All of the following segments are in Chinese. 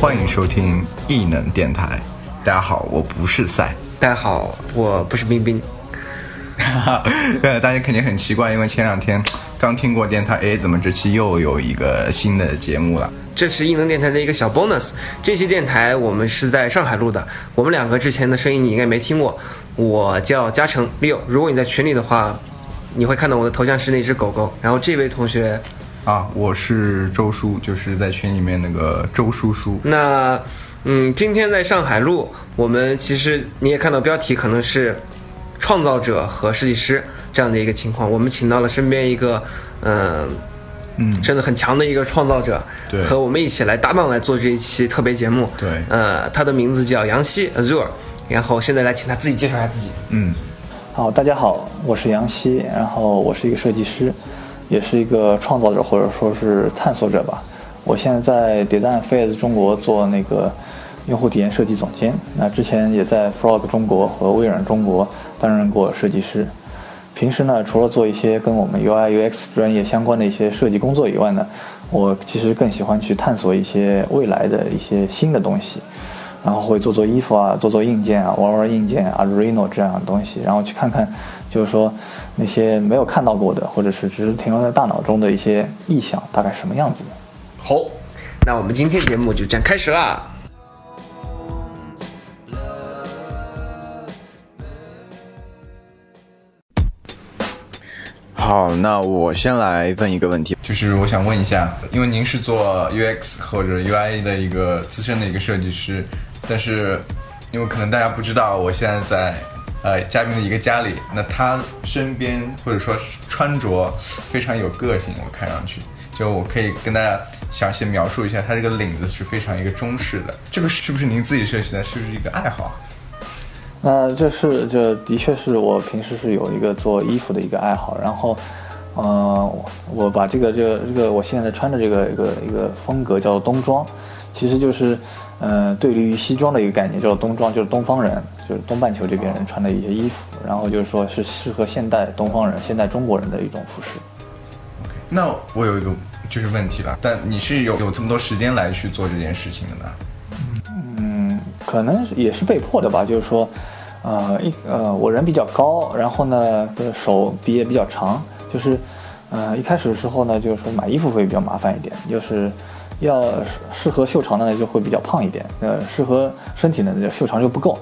呃，欢迎收听异能电台。大家好，我不是赛。大家好，我不是冰冰。哈，大家肯定很奇怪，因为前两天刚听过电台，哎，怎么这期又有一个新的节目了？这是异能电台的一个小 bonus。这期电台我们是在上海录的，我们两个之前的声音你应该没听过。我叫嘉诚 Leo，如果你在群里的话，你会看到我的头像是那只狗狗。然后这位同学啊，我是周叔，就是在群里面那个周叔叔。那嗯，今天在上海录，我们其实你也看到标题，可能是创造者和设计师这样的一个情况。我们请到了身边一个嗯嗯，真的很强的一个创造者，对和我们一起来搭档来做这一期特别节目。对呃，他的名字叫杨希 Azure，然后现在来请他自己介绍一下自己。嗯，好，大家好，我是杨希，然后我是一个设计师，也是一个创造者或者说是探索者吧。我现在在 Design Phase 中国做那个用户体验设计总监，那之前也在 Frog 中国和微软中国担任过设计师。平时呢，除了做一些跟我们 UI UX 专业相关的一些设计工作以外呢，我其实更喜欢去探索一些未来的一些新的东西。然后会做做衣服啊，做做硬件啊，玩玩硬件啊，Arduino 这样的东西，然后去看看，就是说那些没有看到过的，或者是只是停留在大脑中的一些意象，大概什么样子的。好，那我们今天节目就这样开始啦。好，那我先来问一个问题，就是我想问一下，因为您是做 UX 或者 UI 的一个资深的一个设计师，但是因为可能大家不知道，我现在在呃嘉宾的一个家里，那他身边或者说穿着非常有个性，我看上去，就我可以跟大家详细描述一下，他这个领子是非常一个中式的，这个是不是您自己设计的？是不是一个爱好？那这是这的确是我平时是有一个做衣服的一个爱好，然后，呃，我把这个这个这个我现在穿的这个一个一个风格叫冬装，其实就是呃对立于西装的一个概念，叫做冬装，就是东方人，就是东半球这边人穿的一些衣服，然后就是说是适合现代东方人、现代中国人的一种服饰。OK，那我有一个就是问题了，但你是有有这么多时间来去做这件事情的呢？嗯可能也是被迫的吧，就是说，呃，一呃，我人比较高，然后呢，呃手比也比较长，就是，呃，一开始的时候呢，就是说买衣服会比较麻烦一点，就是要适合袖长的呢就会比较胖一点，呃，适合身体的呢袖长就不够。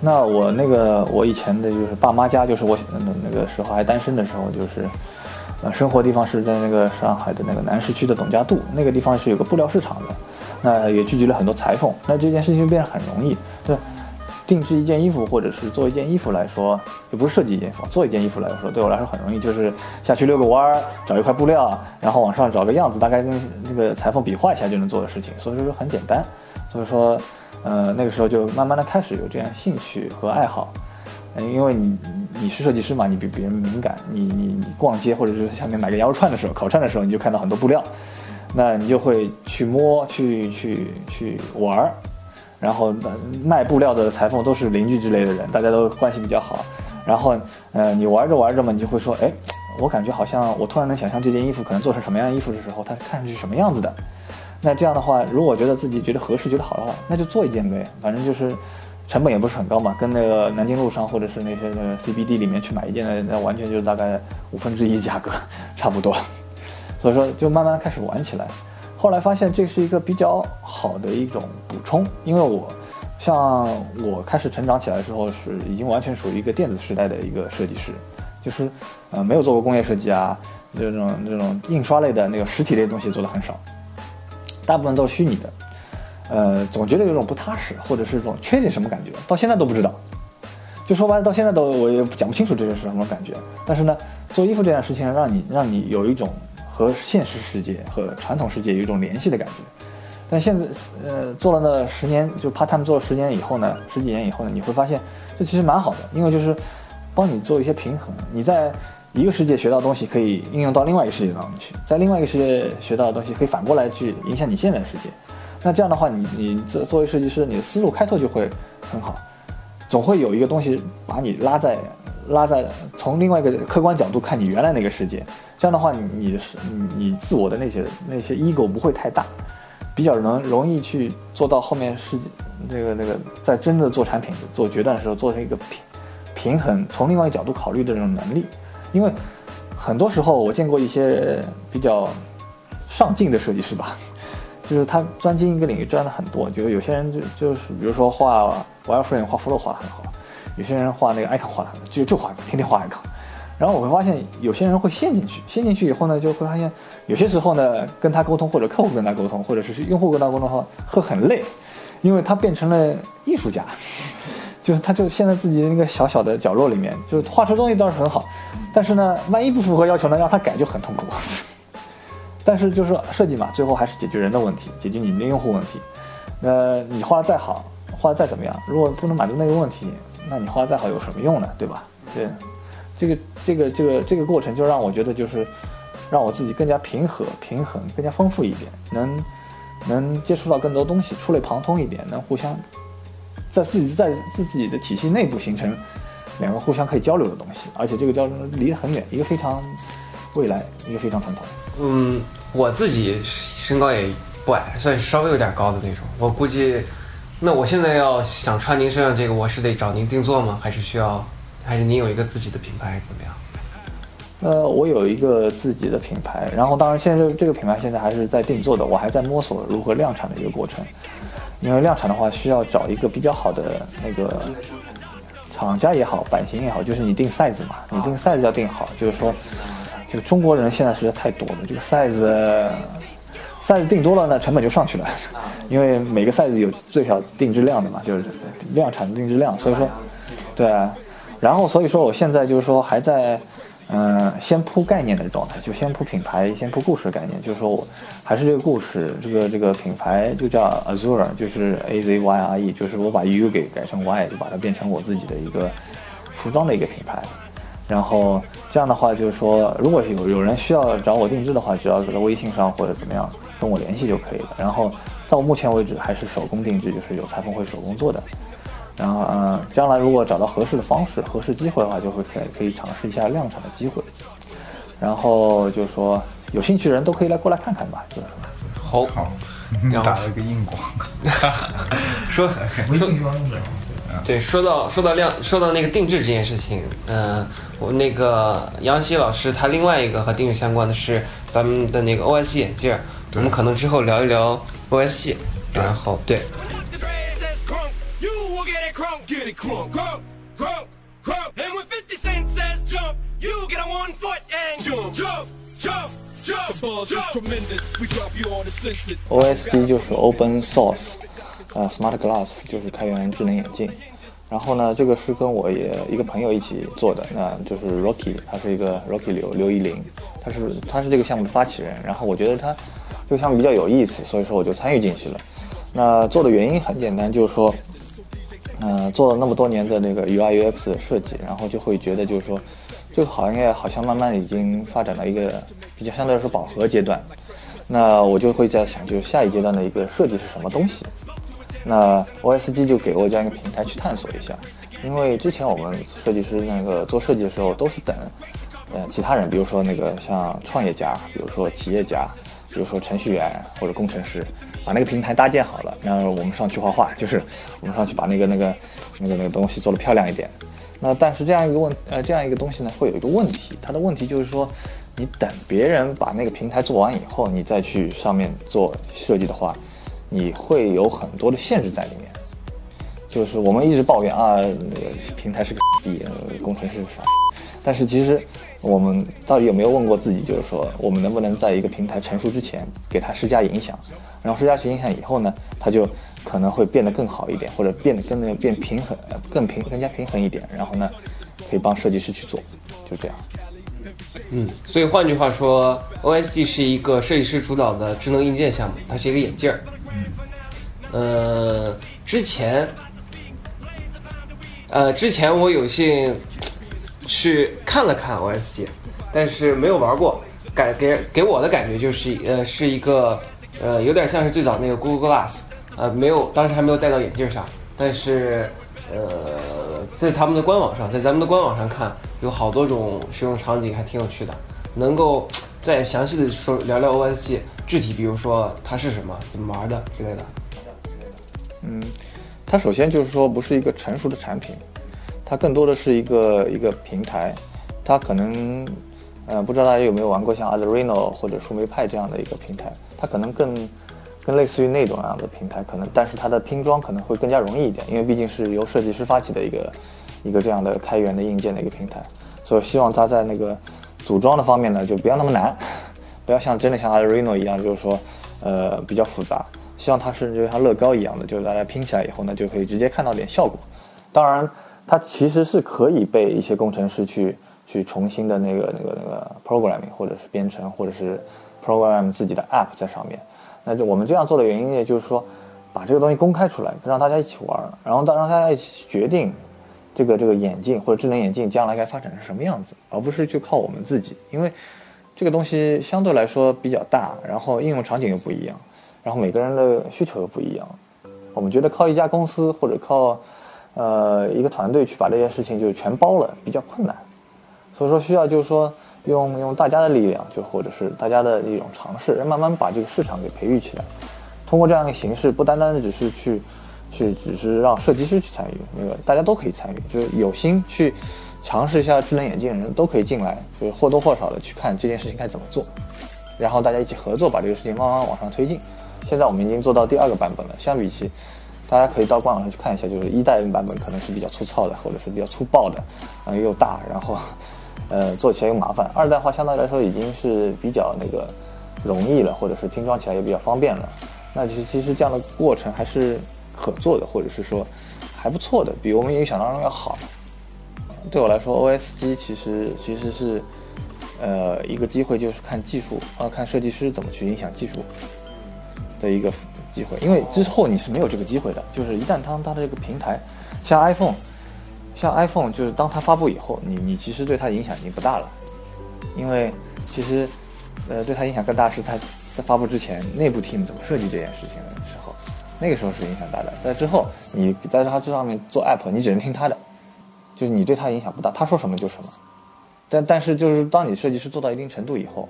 那我那个我以前的就是爸妈家，就是我那那个时候还单身的时候，就是，呃，生活地方是在那个上海的那个南市区的董家渡，那个地方是有个布料市场的。那也聚集了很多裁缝，那这件事情就变得很容易。对，定制一件衣服或者是做一件衣服来说，就不是设计一件衣服，做一件衣服来说，对我来说很容易，就是下去遛个弯儿，找一块布料，然后往上找个样子，大概跟那个裁缝比划一下就能做的事情，所以说很简单。所以说，呃，那个时候就慢慢的开始有这样兴趣和爱好。嗯，因为你你是设计师嘛，你比别人敏感，你你你逛街或者是下面买个羊肉串的时候，烤串的时候，你就看到很多布料。那你就会去摸，去去去玩儿，然后卖布料的裁缝都是邻居之类的人，大家都关系比较好。然后，呃，你玩着玩着嘛，你就会说，哎，我感觉好像我突然能想象这件衣服可能做成什么样衣服的时候，它看上去什么样子的。那这样的话，如果觉得自己觉得合适、觉得好的话，那就做一件呗，反正就是成本也不是很高嘛，跟那个南京路上或者是那些那个 CBD 里面去买一件的，那完全就是大概五分之一价格，差不多。所以说，就慢慢开始玩起来。后来发现这是一个比较好的一种补充，因为我像我开始成长起来的时候，是已经完全属于一个电子时代的一个设计师，就是呃没有做过工业设计啊，这种这种印刷类的那个实体类东西做的很少，大部分都是虚拟的。呃，总觉得有种不踏实，或者是这种缺点什么感觉，到现在都不知道。就说白了，到现在都我也讲不清楚这是什么感觉。但是呢，做衣服这件事情，让你让你有一种。和现实世界和传统世界有一种联系的感觉，但现在呃做了那十年，就 part time 做了十年以后呢，十几年以后呢，你会发现这其实蛮好的，因为就是帮你做一些平衡。你在一个世界学到的东西可以应用到另外一个世界当中去，在另外一个世界学到的东西可以反过来去影响你现在的世界。那这样的话，你你作作为设计师，你的思路开拓就会很好，总会有一个东西把你拉在拉在从另外一个客观角度看你原来那个世界。这样的话，你你的是你你自我的那些那些 ego 不会太大，比较能容易去做到后面是那个那个在真的做产品做决断的时候做成一个平平衡，从另外一个角度考虑的这种能力，因为很多时候我见过一些比较上进的设计师吧，就是他专精一个领域专的很多，就有些人就就是比如说画 wireframe 画 flow 画很好，有些人画那个 icon 画的就就画天天画 icon。然后我会发现，有些人会陷进去，陷进去以后呢，就会发现，有些时候呢，跟他沟通，或者客户跟他沟通，或者是用户跟他沟通的话，会很累，因为他变成了艺术家，就是他就陷在自己的那个小小的角落里面，就是画出东西倒是很好，但是呢，万一不符合要求呢，让他改就很痛苦。但是就是设计嘛，最后还是解决人的问题，解决你们的用户问题。那你画的再好，画的再怎么样，如果不能满足那个问题，那你画再好有什么用呢？对吧？对。这个这个这个这个过程就让我觉得就是让我自己更加平和、平衡、更加丰富一点，能能接触到更多东西，触类旁通一点，能互相在自己在自己的体系内部形成两个互相可以交流的东西，而且这个交流离得很远，一个非常未来，一个非常传统。嗯，我自己身高也不矮，算是稍微有点高的那种。我估计，那我现在要想穿您身上这个，我是得找您定做吗？还是需要？还是您有一个自己的品牌怎么样？呃，我有一个自己的品牌，然后当然现在这个品牌现在还是在定做的，我还在摸索如何量产的一个过程。因为量产的话需要找一个比较好的那个厂家也好，版型也好，就是你定 size 嘛，你定 size 要定好，就是说，就中国人现在实在太多了，这个 size size 定多了呢，成本就上去了，因为每个 size 有最小定制量的嘛，就是量产定制量，所以说，对。然后，所以说我现在就是说还在，嗯，先铺概念的状态，就先铺品牌，先铺故事概念，就是说我还是这个故事，这个这个品牌就叫 Azure，就是 A Z Y R E，就是我把 U 给改成 Y，就把它变成我自己的一个服装的一个品牌。然后这样的话，就是说如果有有人需要找我定制的话，只要在微信上或者怎么样跟我联系就可以了。然后到目前为止还是手工定制，就是有裁缝会手工做的。然后，嗯，将来如果找到合适的方式、合适机会的话，就会可以可以尝试一下量产的机会。然后就是说，有兴趣的人都可以来过来看看吧。就是说，好，好，打了个硬广。说说，对，说到说到量，说到那个定制这件事情，嗯，我那个杨希老师他另外一个和定制相关的是咱们的那个 OS 眼镜，我们可能之后聊一聊 OS 系，然后对。OSD 就是 Open Source，呃，Smart Glass 就是开源智能眼镜。然后呢，这个是跟我也一个朋友一起做的，那就是 Rocky，他是一个 Rocky 刘刘一林，他是他是这个项目的发起人。然后我觉得他这个项目比较有意思，所以说我就参与进去了。那做的原因很简单，就是说。嗯，做了那么多年的那个 UI UX 的设计，然后就会觉得就是说，这个行业好像慢慢已经发展到一个比较相对来说饱和阶段。那我就会在想，就下一阶段的一个设计是什么东西？那 OSG 就给我这样一个平台去探索一下。因为之前我们设计师那个做设计的时候，都是等，呃，其他人，比如说那个像创业家，比如说企业家，比如说程序员或者工程师。把那个平台搭建好了，然后我们上去画画，就是我们上去把那个那个那个那个东西做得漂亮一点。那但是这样一个问呃这样一个东西呢，会有一个问题，它的问题就是说，你等别人把那个平台做完以后，你再去上面做设计的话，你会有很多的限制在里面。就是我们一直抱怨啊，那个平台是个逼，工程师是啥，但是其实。我们到底有没有问过自己？就是说，我们能不能在一个平台成熟之前给它施加影响，然后施加影响以后呢，它就可能会变得更好一点，或者变得更变平衡，更平更加平衡一点。然后呢，可以帮设计师去做，就这样。嗯，所以换句话说，OSG 是一个设计师主导的智能硬件项目，它是一个眼镜儿。嗯。呃，之前，呃，之前我有幸。去看了看 OSG，但是没有玩过，感给给我的感觉就是呃是一个呃有点像是最早那个 Google Glass，呃没有当时还没有戴到眼镜上，但是呃在他们的官网上，在咱们的官网上看有好多种使用场景还挺有趣的，能够再详细的说聊聊 OSG，具体，比如说它是什么、怎么玩的之类的。嗯，它首先就是说不是一个成熟的产品，它更多的是一个一个平台，它可能，呃，不知道大家有没有玩过像 Arduino 或者树莓派这样的一个平台，它可能更更类似于那种样的平台，可能但是它的拼装可能会更加容易一点，因为毕竟是由设计师发起的一个一个这样的开源的硬件的一个平台，所以希望它在那个组装的方面呢就不要那么难，不要像真的像 Arduino 一样，就是说，呃，比较复杂。希望它是就像乐高一样的，就是大家拼起来以后呢，就可以直接看到点效果。当然，它其实是可以被一些工程师去去重新的那个那个那个 programming 或者是编程，或者是 program 自己的 app 在上面。那就我们这样做的原因，也就是说，把这个东西公开出来，让大家一起玩儿，然后让大家一起决定这个这个眼镜或者智能眼镜将来该发展成什么样子，而不是就靠我们自己，因为这个东西相对来说比较大，然后应用场景又不一样。然后每个人的需求又不一样，我们觉得靠一家公司或者靠，呃一个团队去把这件事情就全包了比较困难，所以说需要就是说用用大家的力量，就或者是大家的一种尝试，慢慢把这个市场给培育起来。通过这样的形式，不单单的只是去去只是让设计师去参与，那个大家都可以参与，就是有心去尝试一下智能眼镜的人都可以进来，就是或多或少的去看这件事情该怎么做，然后大家一起合作把这个事情慢慢往上推进。现在我们已经做到第二个版本了，相比起，大家可以到官网上去看一下，就是一代版本可能是比较粗糙的，或者是比较粗暴的，然后又大，然后，呃，做起来又麻烦。二代话相对来说已经是比较那个容易了，或者是拼装起来也比较方便了。那其实其实这样的过程还是可做的，或者是说还不错的，比我们预想当中要好。对我来说，OS 机其实其实是，呃，一个机会就是看技术啊，看设计师怎么去影响技术。的一个机会，因为之后你是没有这个机会的。就是一旦当它的这个平台，像 iPhone，像 iPhone，就是当它发布以后，你你其实对它影响已经不大了。因为其实，呃，对它影响更大是它在发布之前内部 team 怎么设计这件事情的时候，那个时候是影响大的。在之后，你在它这上面做 App，你只能听它的，就是你对它影响不大，他说什么就什么。但但是就是当你设计师做到一定程度以后。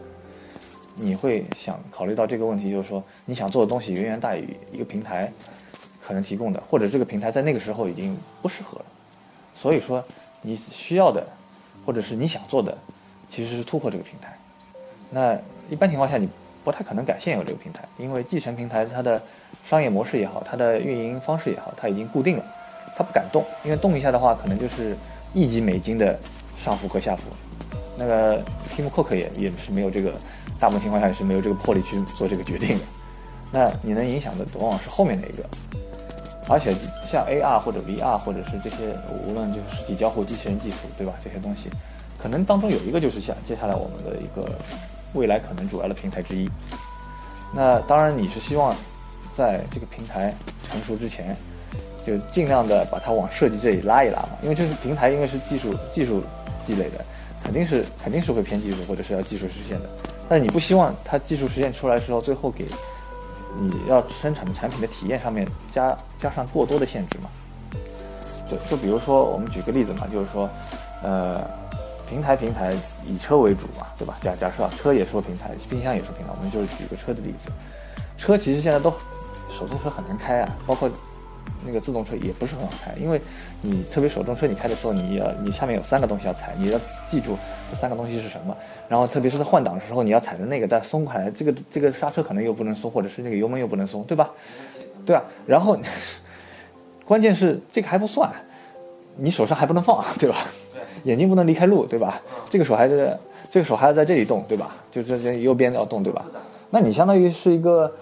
你会想考虑到这个问题，就是说你想做的东西远远大于一个平台可能提供的，或者这个平台在那个时候已经不适合了。所以说你需要的，或者是你想做的，其实是突破这个平台。那一般情况下你不太可能改现有这个平台，因为继承平台它的商业模式也好，它的运营方式也好，它已经固定了，它不敢动，因为动一下的话，可能就是亿级美金的上浮和下浮。那个 Tim Cook 也也是没有这个。大部分情况下也是没有这个魄力去做这个决定的。那你能影响的往往是后面那一个，而且像 AR 或者 VR 或者是这些，无论就是实体交互、机器人技术，对吧？这些东西，可能当中有一个就是像接下来我们的一个未来可能主要的平台之一。那当然你是希望在这个平台成熟之前，就尽量的把它往设计这里拉一拉嘛，因为这是平台，因为是技术技术积累的，肯定是肯定是会偏技术或者是要技术实现的。但你不希望它技术实现出来的时候，最后给你要生产的产品的体验上面加加上过多的限制嘛？就就比如说，我们举个例子嘛，就是说，呃，平台平台以车为主嘛，对吧？假假设啊车也是个平台，冰箱也是平台，我们就举个车的例子。车其实现在都手动车很难开啊，包括。那个自动车也不是很好开，因为你特别手动车，你开的时候，你要你下面有三个东西要踩，你要记住这三个东西是什么。然后特别是在换挡的时候，你要踩着那个再松开，这个这个刹车可能又不能松，或者是那个油门又不能松，对吧？对啊。然后 关键是这个还不算，你手上还不能放，对吧？眼睛不能离开路，对吧？这个手还是，这个手还要在这里动，对吧？就这这右边要动，对吧？那你相当于是一个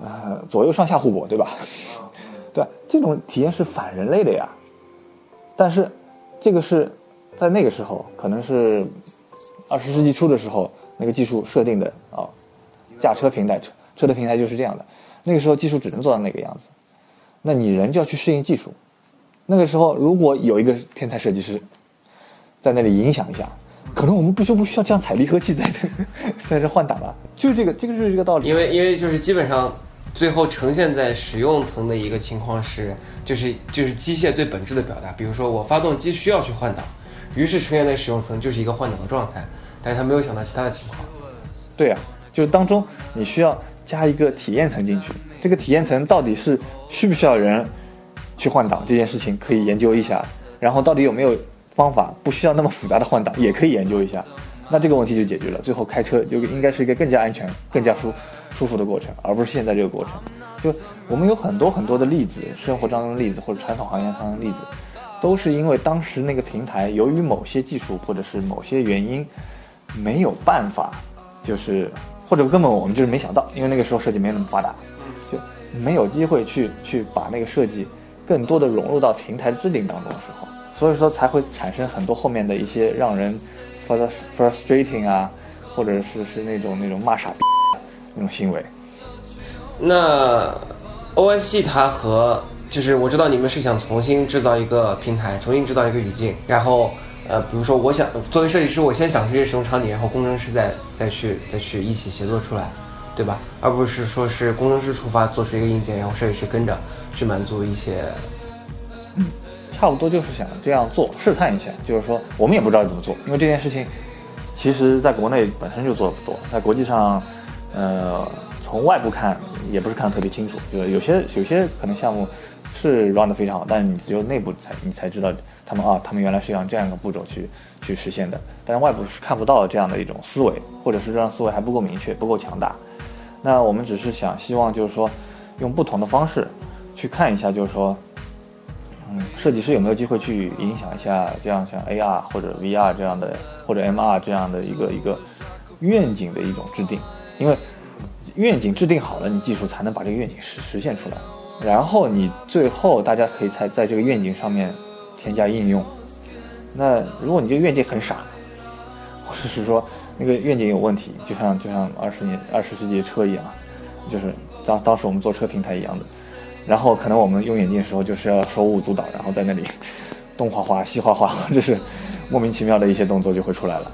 呃左右上下互搏，对吧？对，这种体验是反人类的呀。但是，这个是在那个时候，可能是二十世纪初的时候，那个技术设定的啊。驾车平台车车的平台就是这样的。那个时候技术只能做到那个样子，那你人就要去适应技术。那个时候，如果有一个天才设计师在那里影响一下，可能我们不需不需要这样踩离合器在这 在这换挡了。就是这个，这个就是这个道理。因为因为就是基本上。最后呈现在使用层的一个情况是，就是就是机械最本质的表达。比如说，我发动机需要去换挡，于是呈现在使用层就是一个换挡的状态，但是他没有想到其他的情况。对啊，就是当中你需要加一个体验层进去。这个体验层到底是需不需要人去换挡这件事情可以研究一下，然后到底有没有方法不需要那么复杂的换挡也可以研究一下。那这个问题就解决了，最后开车就应该是一个更加安全、更加舒舒服的过程，而不是现在这个过程。就我们有很多很多的例子，生活当中的例子或者传统行业当中的例子，都是因为当时那个平台由于某些技术或者是某些原因没有办法，就是或者根本我们就是没想到，因为那个时候设计没那么发达，就没有机会去去把那个设计更多的融入到平台制定当中的时候，所以说才会产生很多后面的一些让人。Frustrating 啊，或者是是那种那种骂傻逼那种行为。那 OSC 它和就是我知道你们是想重新制造一个平台，重新制造一个语境，然后呃，比如说我想作为设计师，我先想出一些使用场景，然后工程师再再去再去一起协作出来，对吧？而不是说是工程师出发做出一个硬件，然后设计师跟着去满足一些。差不多就是想这样做，试探一下。就是说，我们也不知道怎么做，因为这件事情，其实在国内本身就做的不多，在国际上，呃，从外部看也不是看得特别清楚。就是有些有些可能项目是 run 的非常好，但是你只有内部才你才知道他们啊，他们原来是用这样一个步骤去去实现的，但是外部是看不到这样的一种思维，或者是这样思维还不够明确，不够强大。那我们只是想希望就是说，用不同的方式去看一下，就是说。嗯，设计师有没有机会去影响一下这样像 AR 或者 VR 这样的，或者 MR 这样的一个一个愿景的一种制定？因为愿景制定好了，你技术才能把这个愿景实实现出来。然后你最后大家可以才在这个愿景上面添加应用。那如果你这个愿景很傻，或者是说那个愿景有问题，就像就像二十年二十世纪车一样，就是当当时我们做车平台一样的。然后可能我们用眼镜的时候就是要手舞足蹈，然后在那里东画画西画画，这是莫名其妙的一些动作就会出来了。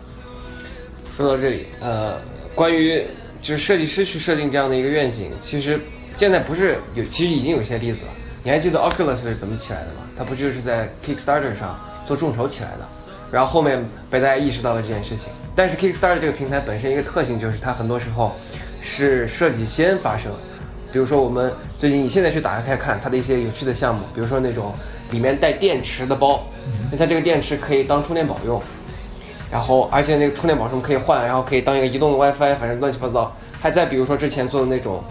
说到这里，呃，关于就是设计师去设定这样的一个愿景，其实现在不是有，其实已经有些例子了。你还记得 Oculus 是怎么起来的吗？它不就是在 Kickstarter 上做众筹起来的，然后后面被大家意识到了这件事情。但是 Kickstarter 这个平台本身一个特性就是它很多时候是设计先发生。比如说，我们最近你现在去打开看它的一些有趣的项目，比如说那种里面带电池的包，那它这个电池可以当充电宝用，然后而且那个充电宝什么可以换，然后可以当一个移动的 WiFi，反正乱七八糟。还再比如说之前做的那种，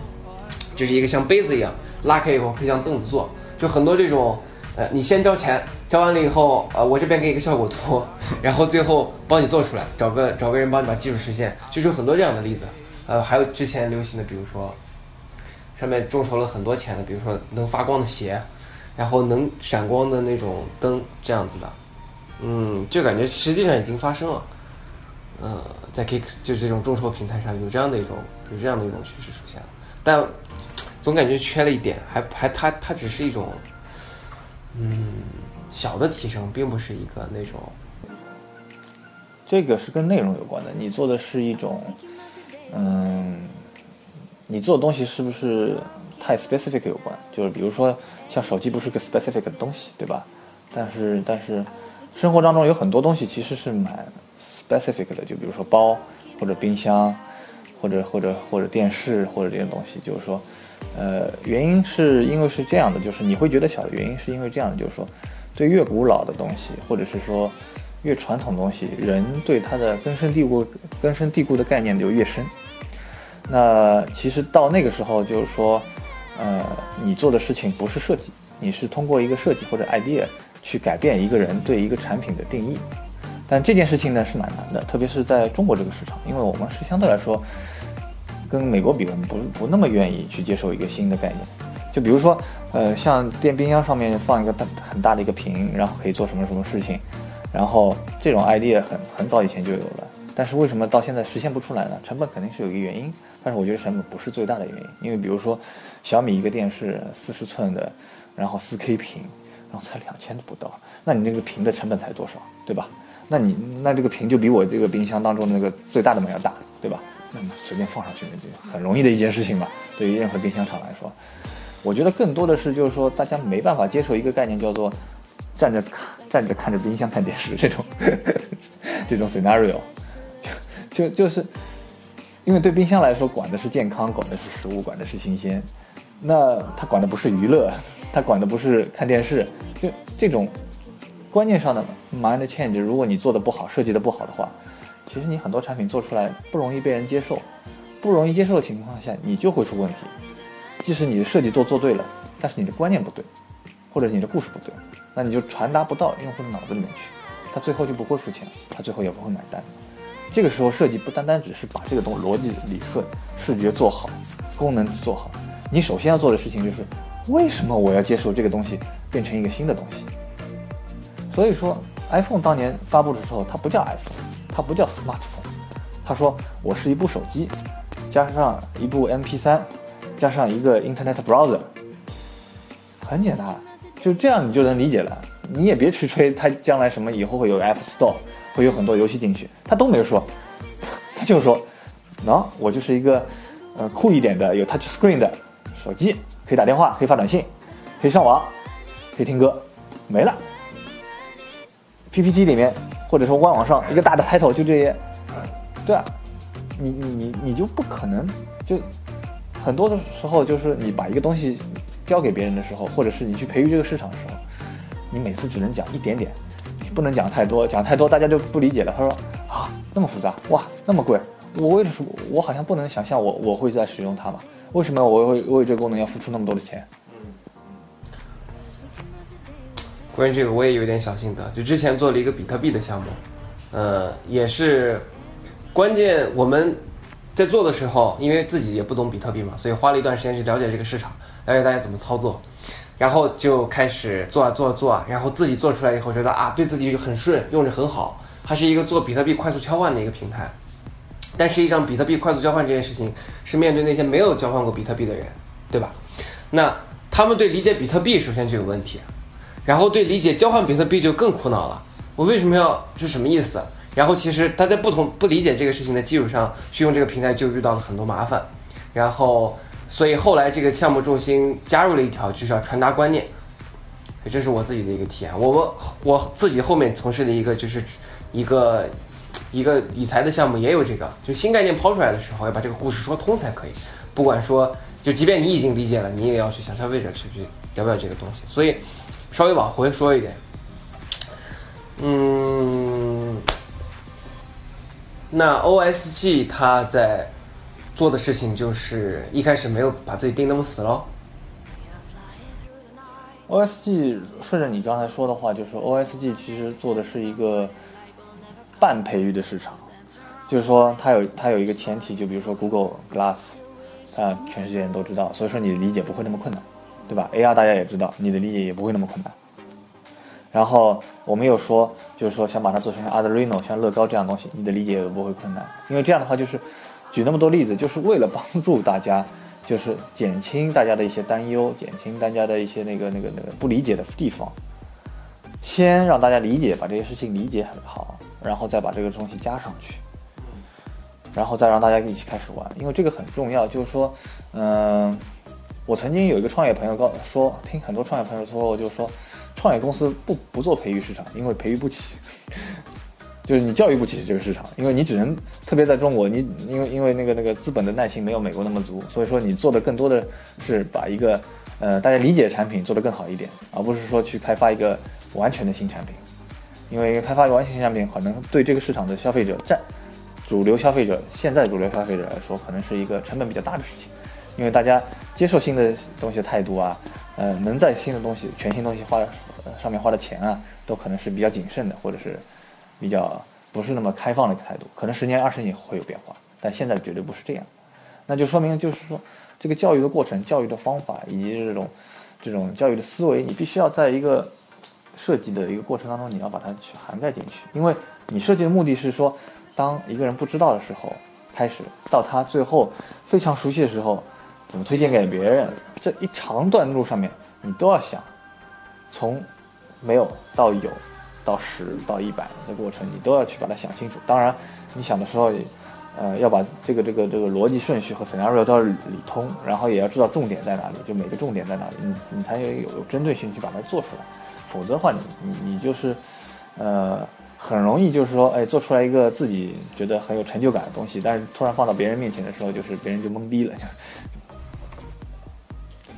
就是一个像杯子一样，拉开以后可以像凳子坐，就很多这种，呃，你先交钱，交完了以后，呃，我这边给你个效果图，然后最后帮你做出来，找个找个人帮你把技术实现，就是有很多这样的例子。呃，还有之前流行的，比如说。上面众筹了很多钱的，比如说能发光的鞋，然后能闪光的那种灯，这样子的，嗯，就感觉实际上已经发生了，嗯，在 Kick 就是这种众筹平台上有这样的一种有这样的一种趋势出现了，但总感觉缺了一点，还还它它只是一种，嗯，小的提升，并不是一个那种，这个是跟内容有关的，你做的是一种，嗯。你做的东西是不是太 specific 有关？就是比如说，像手机不是个 specific 的东西，对吧？但是但是，生活当中有很多东西其实是蛮 specific 的，就比如说包或者冰箱，或者或者或者电视或者这些东西。就是说，呃，原因是因为是这样的，就是你会觉得小的原因是因为这样的，就是说，对越古老的东西，或者是说越传统东西，人对它的根深蒂固、根深蒂固的概念就越深。那其实到那个时候，就是说，呃，你做的事情不是设计，你是通过一个设计或者 idea 去改变一个人对一个产品的定义。但这件事情呢是蛮难的，特别是在中国这个市场，因为我们是相对来说跟美国比，我们不不那么愿意去接受一个新的概念。就比如说，呃，像电冰箱上面放一个大很大的一个屏，然后可以做什么什么事情，然后这种 idea 很很早以前就有了，但是为什么到现在实现不出来呢？成本肯定是有一个原因。但是我觉得成本不是最大的原因，因为比如说小米一个电视四十寸的，然后四 K 屏，然后才两千都不到，那你那个屏的成本才多少，对吧？那你那这个屏就比我这个冰箱当中那个最大的门要大，对吧？那么随便放上去那就很容易的一件事情嘛。对于任何冰箱厂来说，我觉得更多的是就是说大家没办法接受一个概念叫做站着看站着看着冰箱看电视这种 这种 scenario，就就是。因为对冰箱来说，管的是健康，管的是食物，管的是新鲜。那他管的不是娱乐，他管的不是看电视，就这种观念上的 mind change，如果你做的不好，设计的不好的话，其实你很多产品做出来不容易被人接受，不容易接受的情况下，你就会出问题。即使你的设计做做对了，但是你的观念不对，或者你的故事不对，那你就传达不到用户的脑子里面去，他最后就不会付钱，他最后也不会买单。这个时候设计不单单只是把这个东逻辑理顺、视觉做好、功能做好。你首先要做的事情就是，为什么我要接受这个东西变成一个新的东西？所以说，iPhone 当年发布的时候，它不叫 iPhone，它不叫 smartphone，它说我是一部手机，加上一部 MP3，加上一个 Internet browser，很简单，就这样你就能理解了。你也别去吹它将来什么以后会有 App Store，会有很多游戏进去，他都没有说，他就说，喏，我就是一个呃酷一点的有 Touch Screen 的。手机可以打电话，可以发短信，可以上网，可以听歌，没了。PPT 里面或者说官网上一个大的 title 就这些，对啊，你你你你就不可能就很多的时候就是你把一个东西交给别人的时候，或者是你去培育这个市场的时候，你每次只能讲一点点，不能讲太多，讲太多大家就不理解了。他说啊那么复杂哇那么贵，我为什么我好像不能想象我我会在使用它嘛？为什么我会为这个功能要付出那么多的钱？关于这个，我也有点小心得。就之前做了一个比特币的项目，呃，也是关键。我们在做的时候，因为自己也不懂比特币嘛，所以花了一段时间去了解这个市场，了解大家怎么操作，然后就开始做啊做啊做啊，然后自己做出来以后，觉得啊，对自己很顺，用着很好，它是一个做比特币快速交换的一个平台。但实际上，比特币快速交换这件事情是面对那些没有交换过比特币的人，对吧？那他们对理解比特币首先就有问题，然后对理解交换比特币就更苦恼了。我为什么要是什么意思？然后其实他在不同不理解这个事情的基础上去用这个平台，就遇到了很多麻烦。然后，所以后来这个项目重心加入了一条，就是要传达观念。这是我自己的一个体验。我我我自己后面从事的一个就是一个。一个理财的项目也有这个，就新概念抛出来的时候，要把这个故事说通才可以。不管说，就即便你已经理解了，你也要去向消费者去去了解这个东西。所以，稍微往回说一点，嗯，那 OSG 它在做的事情就是一开始没有把自己定那么死喽。OSG 顺着你刚才说的话，就是 OSG 其实做的是一个。半培育的市场，就是说它有它有一个前提，就比如说 Google Glass，啊，全世界人都知道，所以说你的理解不会那么困难，对吧？AR 大家也知道，你的理解也不会那么困难。然后我们又说，就是说想把它做成像 Arduino、像乐高这样东西，你的理解也不会困难，因为这样的话就是举那么多例子，就是为了帮助大家，就是减轻大家的一些担忧，减轻大家的一些那个那个那个不理解的地方，先让大家理解，把这些事情理解很好。然后再把这个东西加上去，然后再让大家一起开始玩，因为这个很重要。就是说，嗯，我曾经有一个创业朋友告说，听很多创业朋友说，我就说，创业公司不不做培育市场，因为培育不起，就是你教育不起这个市场，因为你只能特别在中国，你因为因为那个那个资本的耐心没有美国那么足，所以说你做的更多的是把一个呃大家理解的产品做得更好一点，而不是说去开发一个完全的新产品。因为开发一个完全新产品，可能对这个市场的消费者占主流消费者，现在主流消费者来说，可能是一个成本比较大的事情。因为大家接受新的东西的态度啊，呃，能在新的东西、全新东西花上面花的钱啊，都可能是比较谨慎的，或者是比较不是那么开放的一个态度。可能十年、二十年会有变化，但现在绝对不是这样。那就说明，就是说这个教育的过程、教育的方法以及这种这种教育的思维，你必须要在一个。设计的一个过程当中，你要把它去涵盖进去，因为你设计的目的是说，当一个人不知道的时候，开始到他最后非常熟悉的时候，怎么推荐给别人，这一长段路上面，你都要想，从没有到有，到十到一百的过程，你都要去把它想清楚。当然，你想的时候，呃，要把这个这个这个逻辑顺序和 scenario 都要理通，然后也要知道重点在哪里，就每个重点在哪里，你你才有有针对性去把它做出来。否则的话，你你你就是，呃，很容易就是说，哎，做出来一个自己觉得很有成就感的东西，但是突然放到别人面前的时候，就是别人就懵逼了。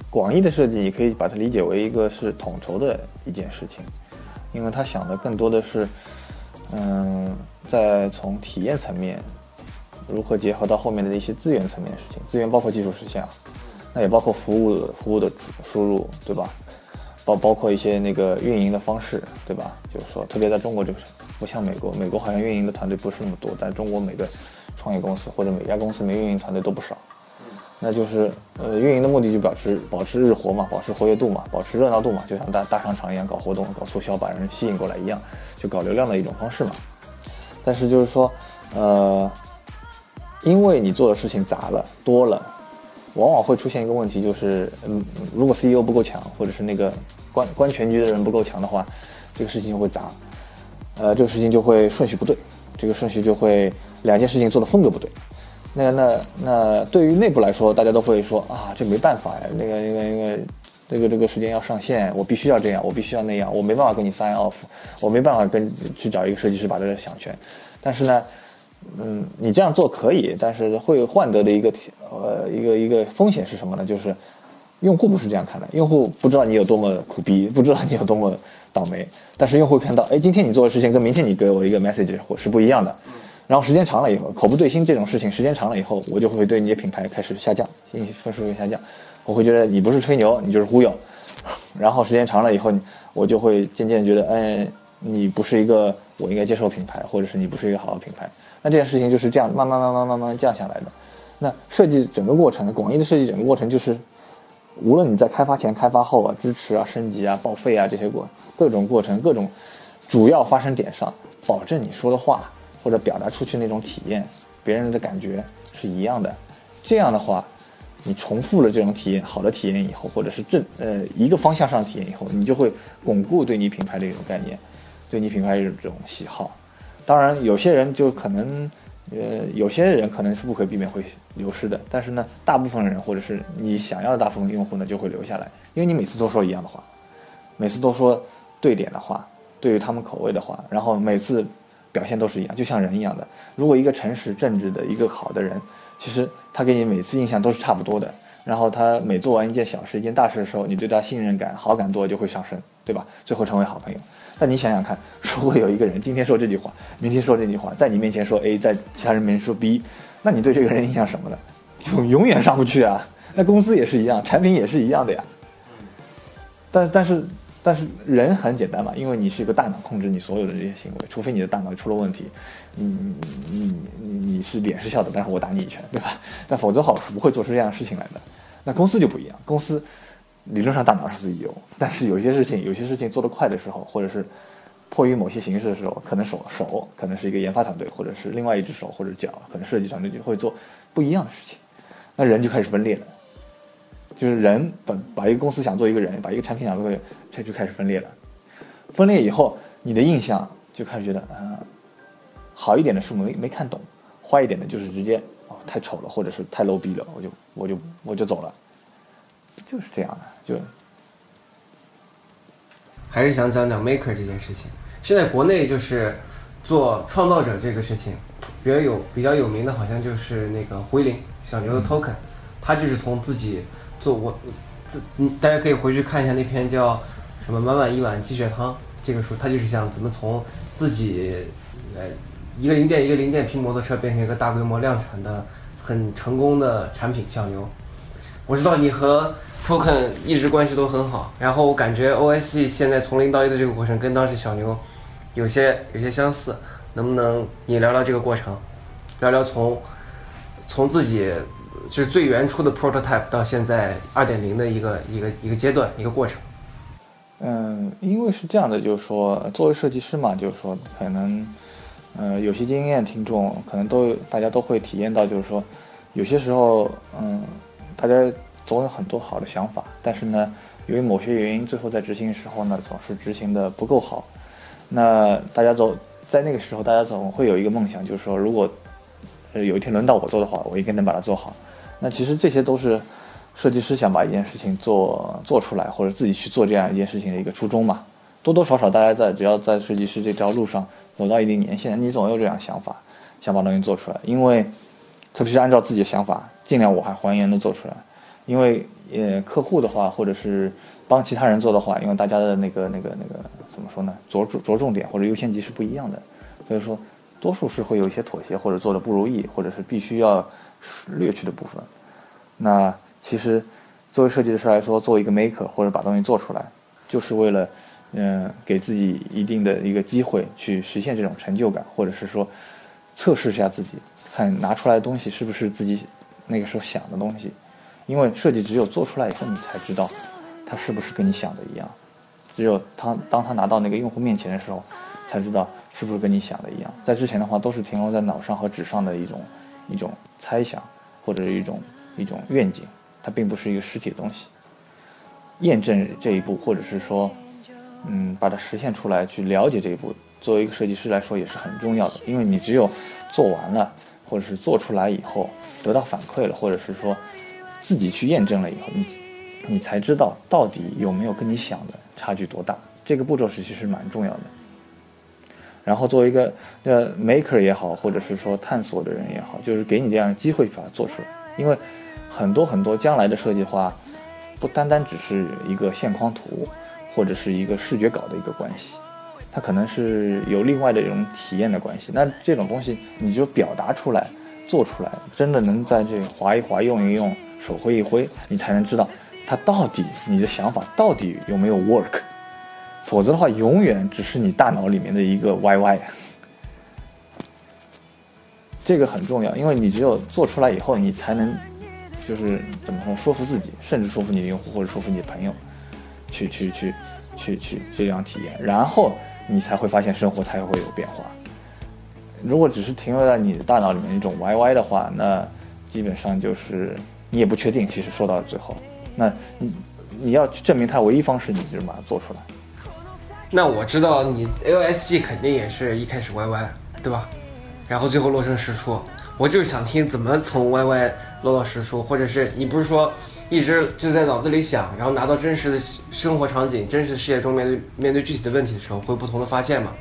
广义的设计，你可以把它理解为一个是统筹的一件事情，因为他想的更多的是，嗯，在从体验层面如何结合到后面的一些资源层面的事情，资源包括技术实现啊，那也包括服务服务的输入，对吧？包包括一些那个运营的方式，对吧？就是说，特别在中国这个。不像美国，美国好像运营的团队不是那么多，但中国每个创业公司或者每家公司没运营团队都不少。那就是呃，运营的目的就保持保持日活嘛，保持活跃度嘛，保持热闹度嘛，就像大大商场一样搞活动、搞促销，把人吸引过来一样，就搞流量的一种方式嘛。但是就是说，呃，因为你做的事情杂了、多了，往往会出现一个问题，就是嗯，如果 CEO 不够强，或者是那个关关全局的人不够强的话，这个事情就会杂。呃，这个事情就会顺序不对，这个顺序就会两件事情做的风格不对。那那那对于内部来说，大家都会说啊，这没办法呀，那个那个那个这个这个时间要上线，我必须要这样，我必须要那样，我没办法跟你 sign off，我没办法跟去找一个设计师把这个想全。但是呢，嗯，你这样做可以，但是会换得的一个呃一个一个风险是什么呢？就是用户不是这样看的，用户不知道你有多么苦逼，不知道你有多么。倒霉，但是用户看到，哎，今天你做的事情跟明天你给我一个 message 或是不一样的，然后时间长了以后，口不对心这种事情，时间长了以后，我就会对你的品牌开始下降，信息分数会下降，我会觉得你不是吹牛，你就是忽悠，然后时间长了以后，我就会渐渐觉得，哎，你不是一个我应该接受品牌，或者是你不是一个好的品牌，那这件事情就是这样慢慢慢慢慢慢降下来的。那设计整个过程，广义的设计整个过程就是，无论你在开发前、开发后啊，支持啊、升级啊、报废啊这些过。各种过程，各种主要发生点上，保证你说的话或者表达出去那种体验，别人的感觉是一样的。这样的话，你重复了这种体验，好的体验以后，或者是正呃一个方向上体验以后，你就会巩固对你品牌的一种概念，对你品牌一种喜好。当然，有些人就可能，呃，有些人可能是不可避免会流失的，但是呢，大部分人或者是你想要的大部分用户呢，就会留下来，因为你每次都说一样的话，每次都说。对点的话，对于他们口味的话，然后每次表现都是一样，就像人一样的。如果一个诚实正直的一个好的人，其实他给你每次印象都是差不多的。然后他每做完一件小事、一件大事的时候，你对他信任感、好感度就会上升，对吧？最后成为好朋友。但你想想看，如果有一个人今天说这句话，明天说这句话，在你面前说 A，在其他人面前说 B，那你对这个人印象什么呢？永永远上不去啊。那公司也是一样，产品也是一样的呀。但但是。但是人很简单嘛，因为你是一个大脑控制你所有的这些行为，除非你的大脑出了问题，你你你你是脸是笑的，但是我打你一拳，对吧？但否则好是不会做出这样的事情来的。那公司就不一样，公司理论上大脑是 CEO，但是有些事情有些事情做得快的时候，或者是迫于某些形式的时候，可能手手可能是一个研发团队，或者是另外一只手或者脚，可能设计团队就会做不一样的事情，那人就开始分裂了。就是人把把一个公司想做一个人，把一个产品想做，这就开始分裂了。分裂以后，你的印象就开始觉得，啊，好一点的是没没看懂，坏一点的就是直接哦太丑了，或者是太 low 逼了，我就我就我就走了，就是这样的。就还是想讲讲 maker 这件事情。现在国内就是做创造者这个事情，比较有比较有名的，好像就是那个回林小牛的 token，他就是从自己。做我自嗯，大家可以回去看一下那篇叫什么“满满一碗鸡血汤”这个书，他就是想怎么从自己呃一个零件一个零件拼摩托车变成一个大规模量产的很成功的产品小牛。我知道你和 Token 一直关系都很好，然后我感觉 OSC 现在从零到一的这个过程跟当时小牛有些有些相似，能不能你聊聊这个过程，聊聊从从自己。就是最原初的 prototype 到现在二点零的一个一个一个阶段一个过程。嗯，因为是这样的，就是说，作为设计师嘛，就是说，可能，呃，有些经验听众可能都大家都会体验到，就是说，有些时候，嗯，大家总有很多好的想法，但是呢，由于某些原因，最后在执行的时候呢，总是执行的不够好。那大家总在那个时候，大家总会有一个梦想，就是说，如果呃有一天轮到我做的话，我应该能把它做好。那其实这些都是设计师想把一件事情做做出来，或者自己去做这样一件事情的一个初衷嘛。多多少少，大家在只要在设计师这条路上走到一定年限，你总有这样想法，想把东西做出来。因为，特别是按照自己的想法，尽量我还还原的做出来。因为，呃，客户的话，或者是帮其他人做的话，因为大家的那个、那个、那个怎么说呢？着着重点或者优先级是不一样的，所以说，多数是会有一些妥协，或者做的不如意，或者是必须要略去的部分。那其实，作为设计师来说，做一个 maker 或者把东西做出来，就是为了。嗯，给自己一定的一个机会去实现这种成就感，或者是说测试一下自己，看拿出来的东西是不是自己那个时候想的东西。因为设计只有做出来以后，你才知道它是不是跟你想的一样。只有他当他拿到那个用户面前的时候，才知道是不是跟你想的一样。在之前的话，都是停留在脑上和纸上的一种一种猜想，或者一种一种愿景，它并不是一个实体的东西。验证这一步，或者是说。嗯，把它实现出来，去了解这一步，作为一个设计师来说也是很重要的。因为你只有做完了，或者是做出来以后得到反馈了，或者是说自己去验证了以后，你你才知道到底有没有跟你想的差距多大。这个步骤是其实蛮重要的。然后作为一个呃 maker 也好，或者是说探索的人也好，就是给你这样的机会把它做出来。因为很多很多将来的设计的话，不单单只是一个线框图。或者是一个视觉稿的一个关系，它可能是有另外的一种体验的关系。那这种东西你就表达出来，做出来，真的能在这里划一划、用一用、手挥一挥，你才能知道它到底你的想法到底有没有 work。否则的话，永远只是你大脑里面的一个 YY。这个很重要，因为你只有做出来以后，你才能就是怎么说说服自己，甚至说服你的用户或者说服你的朋友。去去去去去这样体验，然后你才会发现生活才会有变化。如果只是停留在你的大脑里面一种 YY 的话，那基本上就是你也不确定。其实说到最后，那你你要去证明它唯一方式，你就是把它做出来。那我知道你 LSG 肯定也是一开始 YY 对吧？然后最后落成实出。我就是想听怎么从 YY 落到实处，或者是你不是说？一直就在脑子里想，然后拿到真实的生活场景、真实世界中面对面对具体的问题的时候，会有不同的发现嘛？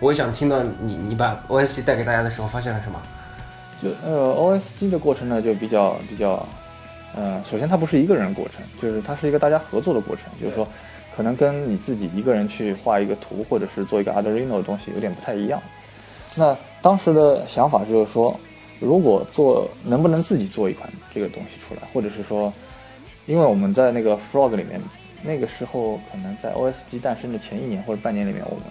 我也想听到你你把 O S G 带给大家的时候发现了什么？就呃 O S G 的过程呢，就比较比较，呃，首先它不是一个人过程，就是它是一个大家合作的过程，就是说可能跟你自己一个人去画一个图，或者是做一个 Arduino 的东西有点不太一样。那当时的想法就是说，如果做能不能自己做一款这个东西出来，或者是说。因为我们在那个 Frog 里面，那个时候可能在 OSG 诞生的前一年或者半年里面，我们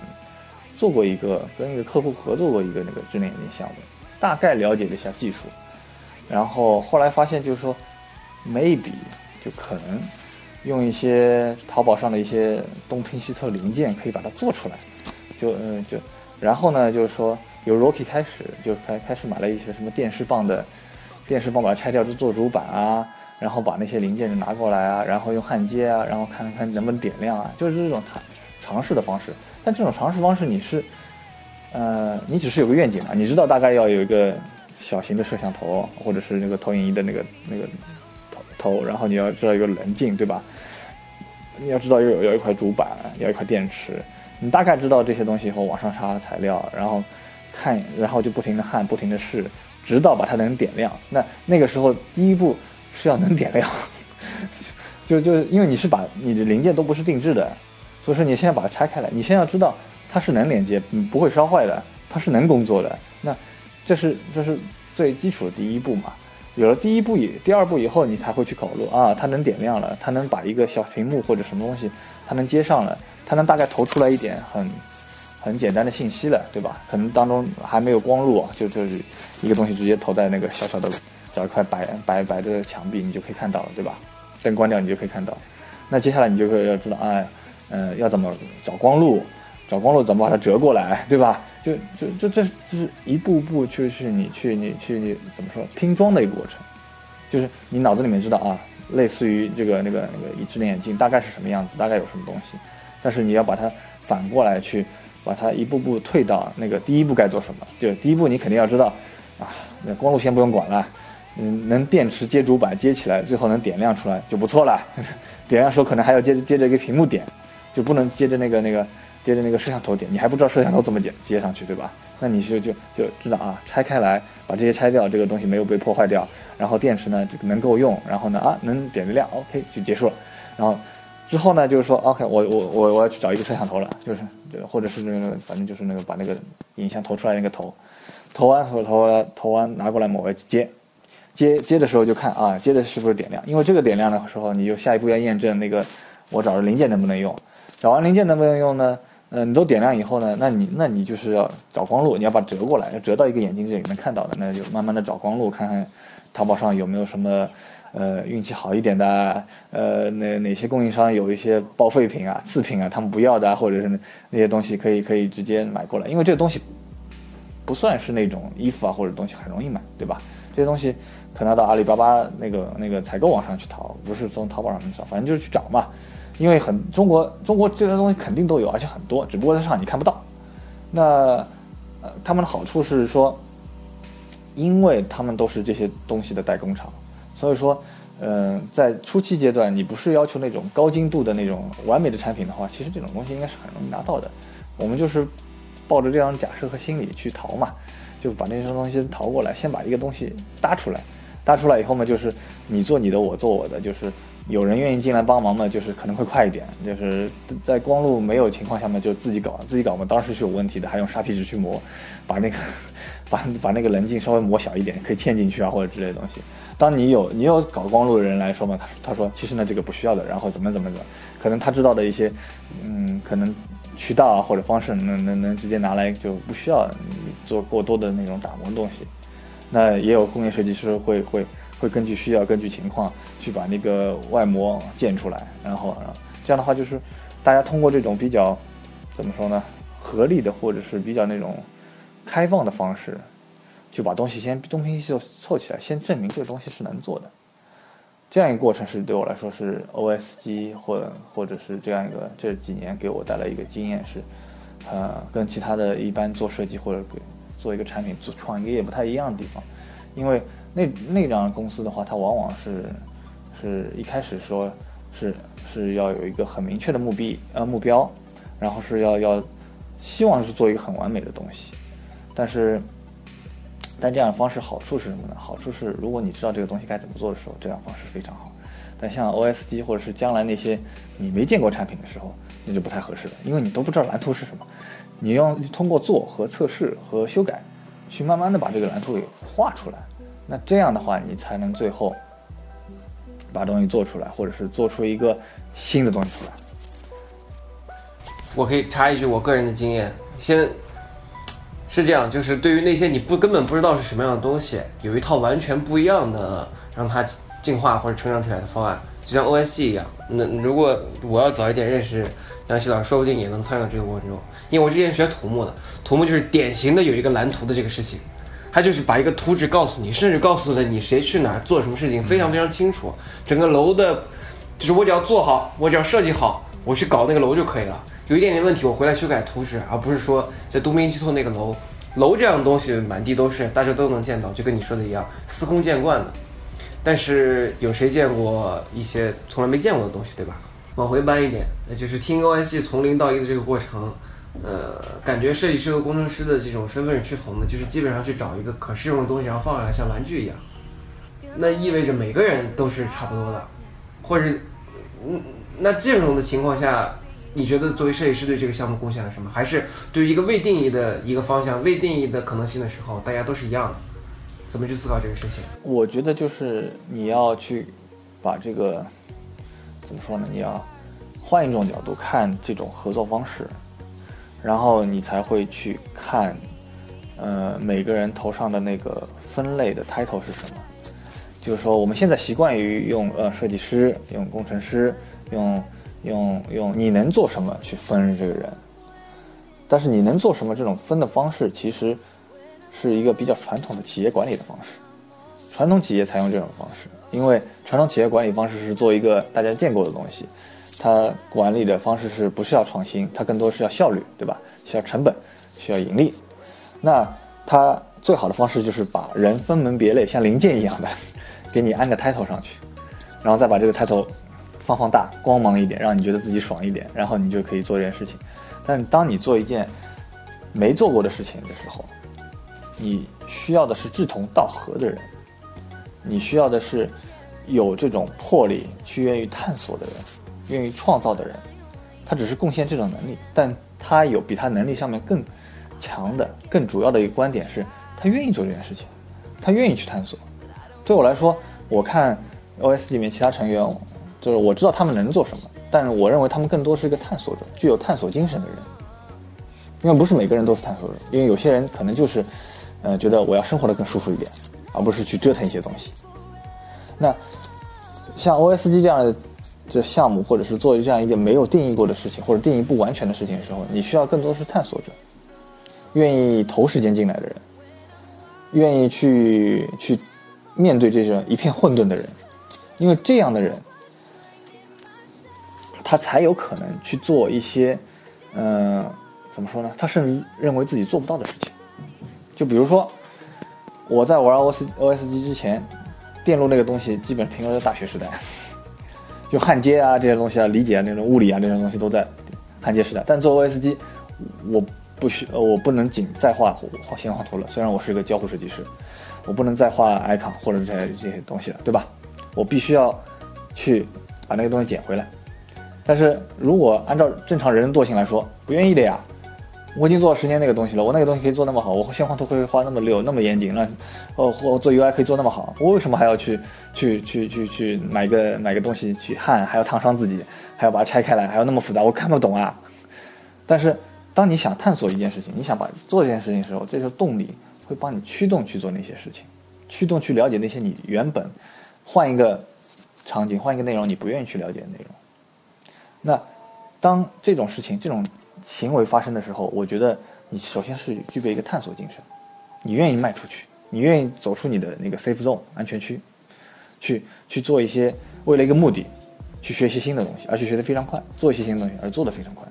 做过一个跟一个客户合作过一个那个智能眼镜项目，大概了解了一下技术，然后后来发现就是说，maybe 就可能用一些淘宝上的一些东拼西凑零件可以把它做出来，就嗯就，然后呢就是说由 Rocky 开始就开开始买了一些什么电视棒的电视棒把它拆掉就做主板啊。然后把那些零件就拿过来啊，然后用焊接啊，然后看看能不能点亮啊，就是这种尝尝试的方式。但这种尝试方式你是，呃，你只是有个愿景嘛，你知道大概要有一个小型的摄像头，或者是那个投影仪的那个那个头头，然后你要知道一个棱镜，对吧？你要知道有有一块主板，要一块电池，你大概知道这些东西以后，往上插材料，然后焊，然后就不停的焊，不停的试，直到把它能点亮。那那个时候第一步。是要能点亮，就就因为你是把你的零件都不是定制的，所以说你现在把它拆开来，你先要知道它是能连接，不会烧坏的，它是能工作的。那这是这是最基础的第一步嘛？有了第一步以第二步以后，你才会去考虑啊，它能点亮了，它能把一个小屏幕或者什么东西，它能接上了，它能大概投出来一点很很简单的信息了，对吧？可能当中还没有光路啊，就就是一个东西直接投在那个小小的。找一块白白白的墙壁，你就可以看到了，对吧？灯关掉，你就可以看到。那接下来你就会要知道，哎，呃，要怎么找光路？找光路怎么把它折过来，对吧？就就就这这是一步步去去你去你去你怎么说拼装的一个过程，就是你脑子里面知道啊，类似于这个那个那个一只眼镜大概是什么样子，大概有什么东西，但是你要把它反过来去把它一步步退到那个第一步该做什么。就第一步你肯定要知道啊，那光路先不用管了。嗯，能电池接主板接起来，最后能点亮出来就不错了。点亮时候可能还要接着接着一个屏幕点，就不能接着那个那个接着那个摄像头点，你还不知道摄像头怎么接接上去，对吧？那你就就就知道啊，拆开来，把这些拆掉，这个东西没有被破坏掉，然后电池呢这个能够用，然后呢啊能点得亮，OK 就结束了。然后之后呢就是说 OK 我我我我要去找一个摄像头了，就是对或者是那个反正就是那个把那个影像投出来那个投，投完投投投完拿过来某个接。接接的时候就看啊，接的是不是点亮？因为这个点亮的时候，你就下一步要验证那个我找的零件能不能用。找完零件能不能用呢？嗯，你都点亮以后呢，那你那你就是要找光路，你要把折过来，要折到一个眼睛这里能看到的，那就慢慢的找光路，看看淘宝上有没有什么呃运气好一点的，呃哪哪些供应商有一些报废品啊、次品啊，他们不要的，或者是那些东西可以可以直接买过来，因为这个东西不算是那种衣服啊或者东西很容易买，对吧？这些东西。可能要到阿里巴巴那个那个采购网上去淘，不是从淘宝上去找，反正就是去找嘛。因为很中国中国这些东西肯定都有，而且很多，只不过在上海你看不到。那呃，他们的好处是说，因为他们都是这些东西的代工厂，所以说，嗯，在初期阶段，你不是要求那种高精度的那种完美的产品的话，其实这种东西应该是很容易拿到的。我们就是抱着这样假设和心理去淘嘛，就把那些东西淘过来，先把一个东西搭出来。搭出来以后嘛，就是你做你的，我做我的，就是有人愿意进来帮忙嘛，就是可能会快一点。就是在光路没有情况下面，就自己搞，自己搞嘛，当时是有问题的，还用砂皮纸去磨，把那个把把那个棱镜稍微磨小一点，可以嵌进去啊，或者之类的东西。当你有你有搞光路的人来说嘛，他他说其实呢这个不需要的，然后怎么怎么怎么，可能他知道的一些嗯可能渠道啊或者方式能能能直接拿来就不需要做过多的那种打磨东西。那也有工业设计师会会会根据需要，根据情况去把那个外膜建出来，然后这样的话就是大家通过这种比较怎么说呢，合力的或者是比较那种开放的方式，就把东西先东拼西凑凑起来，先证明这个东西是能做的。这样一个过程是对我来说是 OSG 或或者是这样一个这几年给我带来一个经验是，呃，跟其他的一般做设计或者给。做一个产品做创业也不太一样的地方，因为那那样公司的话，它往往是是一开始说是是要有一个很明确的目的呃目标，然后是要要希望是做一个很完美的东西，但是但这样的方式好处是什么呢？好处是如果你知道这个东西该怎么做的时候，这样方式非常好。但像 OSG 或者是将来那些你没见过产品的时候，那就不太合适了，因为你都不知道蓝图是什么。你要通过做和测试和修改，去慢慢的把这个蓝图给画出来，那这样的话，你才能最后把东西做出来，或者是做出一个新的东西出来。我可以插一句我个人的经验，先是这样，就是对于那些你不根本不知道是什么样的东西，有一套完全不一样的让它进化或者成长起来的方案，就像 OSG 一样。那如果我要早一点认识杨希老师，说不定也能参与到这个过程中。因为我之前学土木的，土木就是典型的有一个蓝图的这个事情，他就是把一个图纸告诉你，甚至告诉了你谁去哪做什么事情，非常非常清楚。整个楼的，就是我只要做好，我只要设计好，我去搞那个楼就可以了。有一点点问题，我回来修改图纸，而不是说在东拼西凑那个楼。楼这样的东西满地都是，大家都能见到，就跟你说的一样，司空见惯的。但是有谁见过一些从来没见过的东西，对吧？往回搬一点，就是听 O S 从零到一的这个过程。呃，感觉设计师和工程师的这种身份是趋同的，就是基本上去找一个可适用的东西，然后放下来像玩具一样。那意味着每个人都是差不多的，或者，嗯，那这种的情况下，你觉得作为设计师对这个项目贡献了什么？还是对于一个未定义的一个方向、未定义的可能性的时候，大家都是一样的？怎么去思考这个事情？我觉得就是你要去把这个怎么说呢？你要换一种角度看这种合作方式。然后你才会去看，呃，每个人头上的那个分类的 title 是什么？就是说，我们现在习惯于用呃设计师、用工程师、用用用你能做什么去分这个人。但是你能做什么这种分的方式，其实是一个比较传统的企业管理的方式。传统企业采用这种方式，因为传统企业管理方式是做一个大家见过的东西。它管理的方式是不是要创新？它更多是要效率，对吧？需要成本，需要盈利。那它最好的方式就是把人分门别类，像零件一样的，给你安个 title 上去，然后再把这个 title 放放大，光芒一点，让你觉得自己爽一点，然后你就可以做这件事情。但当你做一件没做过的事情的时候，你需要的是志同道合的人，你需要的是有这种魄力去愿意探索的人，愿意创造的人。他只是贡献这种能力，但他有比他能力上面更强的、更主要的一个观点是，他愿意做这件事情，他愿意去探索。对我来说，我看 OS 里面其他成员，就是我知道他们能做什么，但是我认为他们更多是一个探索者，具有探索精神的人。因为不是每个人都是探索者，因为有些人可能就是，呃，觉得我要生活的更舒服一点，而不是去折腾一些东西。那像 OSG 这样的。这项目，或者是做这样一个没有定义过的事情，或者定义不完全的事情的时候，你需要更多是探索者，愿意投时间进来的人，愿意去去面对这种一片混沌的人，因为这样的人，他才有可能去做一些，嗯，怎么说呢？他甚至认为自己做不到的事情。就比如说，我在玩 O S O S 机之前，电路那个东西基本停留在大学时代。就焊接啊这些东西啊，理解啊那种物理啊这种东西都在焊接时代。但做 OS 机，我不需呃我不能仅再画画线画图了。虽然我是一个交互设计师，我不能再画 icon 或者这些这些东西了，对吧？我必须要去把那个东西捡回来。但是如果按照正常人的惰性来说，不愿意的呀。我已经做了十年那个东西了，我那个东西可以做那么好，我线画图可以画那么溜，那么严谨，那哦，我做 UI 可以做那么好，我为什么还要去去去去去买个买个东西去焊，还要烫伤自己，还要把它拆开来，还要那么复杂，我看不懂啊。但是当你想探索一件事情，你想把做这件事情的时候，这时候动力会帮你驱动去做那些事情，驱动去了解那些你原本换一个场景、换一个内容你不愿意去了解的内容。那当这种事情这种。行为发生的时候，我觉得你首先是具备一个探索精神，你愿意迈出去，你愿意走出你的那个 safe zone 安全区，去去做一些为了一个目的，去学习新的东西，而且学得非常快，做一些新的东西而做得非常快。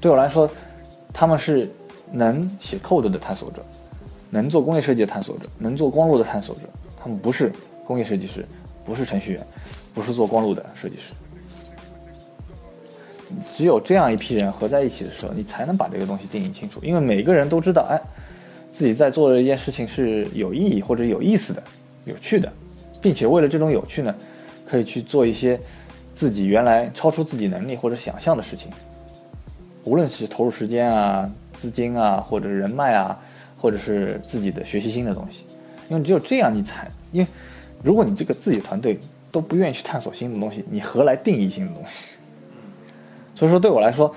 对我来说，他们是能写 code 的探索者，能做工业设计的探索者，能做光路的探索者。他们不是工业设计师，不是程序员，不是做光路的设计师。只有这样一批人合在一起的时候，你才能把这个东西定义清楚。因为每个人都知道，哎，自己在做的一件事情是有意义或者有意思的、有趣的，并且为了这种有趣呢，可以去做一些自己原来超出自己能力或者想象的事情。无论是投入时间啊、资金啊，或者人脉啊，或者是自己的学习新的东西。因为只有这样，你才因为如果你这个自己团队都不愿意去探索新的东西，你何来定义新的东西？所以说，对我来说，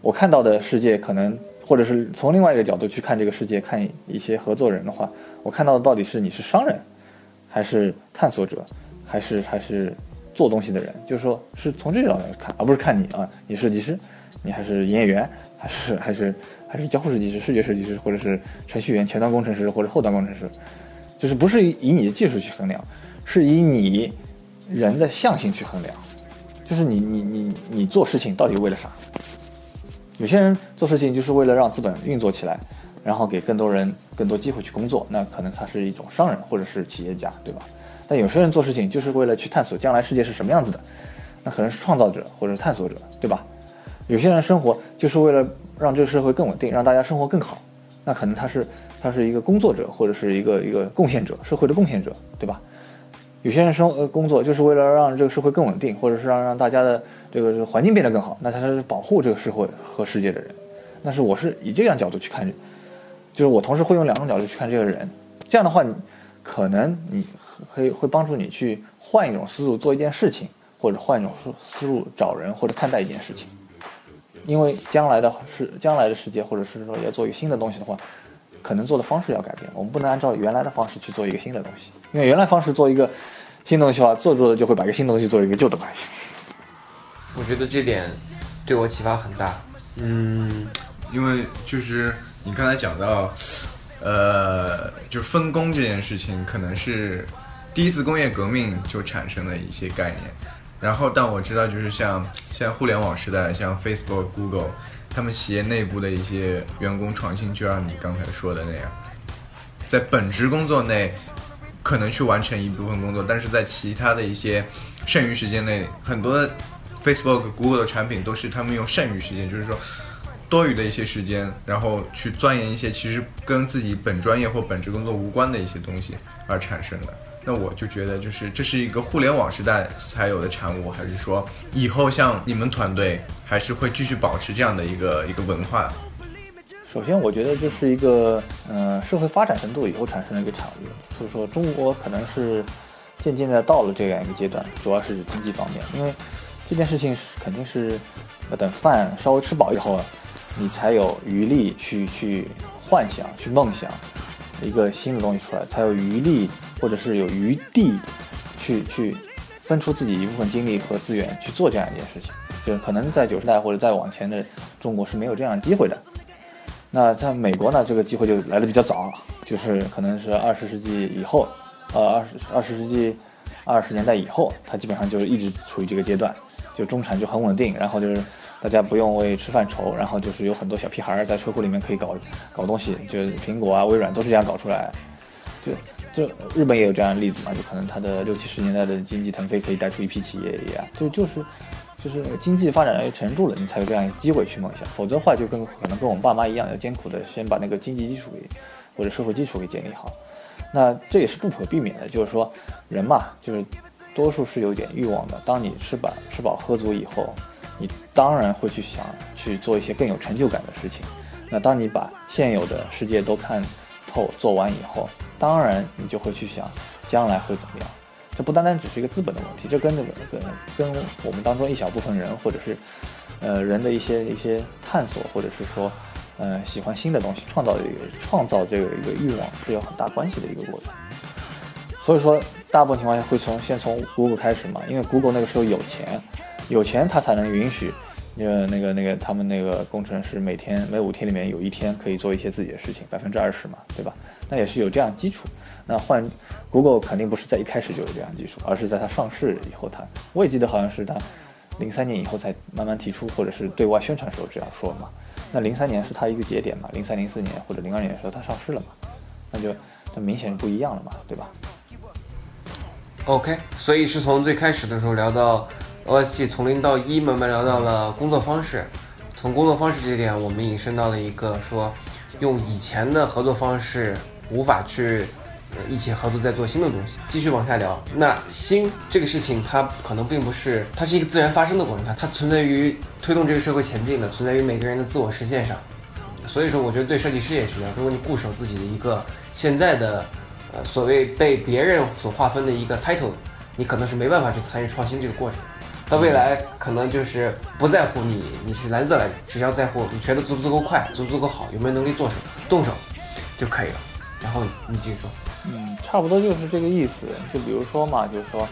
我看到的世界可能，或者是从另外一个角度去看这个世界，看一些合作人的话，我看到的到底是你是商人，还是探索者，还是还是做东西的人？就是说，是从这个角度看，而不是看你啊，你设计师，你还是营业员，还是还是还是交互设计师、视觉设计师，或者是程序员、前端工程师或者后端工程师，就是不是以你的技术去衡量，是以你人的象性去衡量。就是你你你你做事情到底为了啥？有些人做事情就是为了让资本运作起来，然后给更多人更多机会去工作，那可能他是一种商人或者是企业家，对吧？但有些人做事情就是为了去探索将来世界是什么样子的，那可能是创造者或者探索者，对吧？有些人生活就是为了让这个社会更稳定，让大家生活更好，那可能他是他是一个工作者或者是一个一个贡献者，社会的贡献者，对吧？有些人生呃工作就是为了让这个社会更稳定，或者是让让大家的这个环境变得更好，那他是保护这个社会和世界的人。那是我是以这样角度去看，就是我同时会用两种角度去看这个人。这样的话，你可能你可以会帮助你去换一种思路做一件事情，或者换一种思思路找人或者看待一件事情。因为将来的是将来的世界，或者是说要做一个新的东西的话，可能做的方式要改变。我们不能按照原来的方式去做一个新的东西，因为原来方式做一个。新东西的话，做着做着就会把一个新东西做一个旧的东西。我觉得这点对我启发很大。嗯，因为就是你刚才讲到，呃，就分工这件事情，可能是第一次工业革命就产生的一些概念。然后，但我知道，就是像 像互联网时代，像 Facebook、Google，他们企业内部的一些员工创新，就像你刚才说的那样，在本职工作内。可能去完成一部分工作，但是在其他的一些剩余时间内，很多 Facebook、Google 的产品都是他们用剩余时间，就是说多余的一些时间，然后去钻研一些其实跟自己本专业或本职工作无关的一些东西而产生的。那我就觉得，就是这是一个互联网时代才有的产物，还是说以后像你们团队还是会继续保持这样的一个一个文化？首先，我觉得这是一个呃社会发展程度以后产生的一个产物，就是说中国可能是渐渐的到了这样一个阶段，主要是经济方面，因为这件事情是肯定是要等饭稍微吃饱以后，你才有余力去去幻想、去梦想一个新的东西出来，才有余力。或者是有余地，去去分出自己一部分精力和资源去做这样一件事情，就是可能在九十代或者再往前的中国是没有这样的机会的。那在美国呢，这个机会就来的比较早，就是可能是二十世纪以后，呃，二十二十世纪二十年代以后，它基本上就是一直处于这个阶段，就中产就很稳定，然后就是大家不用为吃饭愁，然后就是有很多小屁孩儿在车库里面可以搞搞东西，就苹果啊、微软都是这样搞出来，就。就日本也有这样的例子嘛，就可能它的六七十年代的经济腾飞可以带出一批企业一样，就就是就是经济发展到一个程度了，你才有这样一个机会去梦想，否则的话就跟可能跟我们爸妈一样，要艰苦的先把那个经济基础给或者社会基础给建立好。那这也是不可避免的，就是说人嘛，就是多数是有点欲望的。当你吃饱吃饱喝足以后，你当然会去想去做一些更有成就感的事情。那当你把现有的世界都看透做完以后，当然，你就会去想将来会怎么样。这不单单只是一个资本的问题，这跟那个跟跟我们当中一小部分人，或者是呃人的一些一些探索，或者是说呃喜欢新的东西，创造这个创造这个一个欲望是有很大关系的一个过程。所以说，大部分情况下会从先从 Google 开始嘛，因为 Google 那个时候有钱，有钱它才能允许，呃那个那个他们那个工程师每天每五天里面有一天可以做一些自己的事情，百分之二十嘛，对吧？那也是有这样基础，那换 Google 肯定不是在一开始就有这样基础，而是在它上市以后，它我也记得好像是它零三年以后才慢慢提出，或者是对外宣传时候这样说嘛。那零三年是它一个节点嘛，零三零四年或者零二年的时候它上市了嘛，那就那明显不一样了嘛，对吧？OK，所以是从最开始的时候聊到 OSG 从零到一，慢慢聊到了工作方式，从工作方式这点，我们引申到了一个说用以前的合作方式。无法去一起合作再做新的东西，继续往下聊。那新这个事情，它可能并不是，它是一个自然发生的过程，它它存在于推动这个社会前进的，存在于每个人的自我实现上。所以说，我觉得对设计师也是这样。如果你固守自己的一个现在的呃所谓被别人所划分的一个 title，你可能是没办法去参与创新这个过程。到未来可能就是不在乎你你是蓝色来，只要在乎你学的足不足够快，足不足够好，有没有能力做手动手就可以了。然后你继续说，嗯，差不多就是这个意思。就比如说嘛，就是说，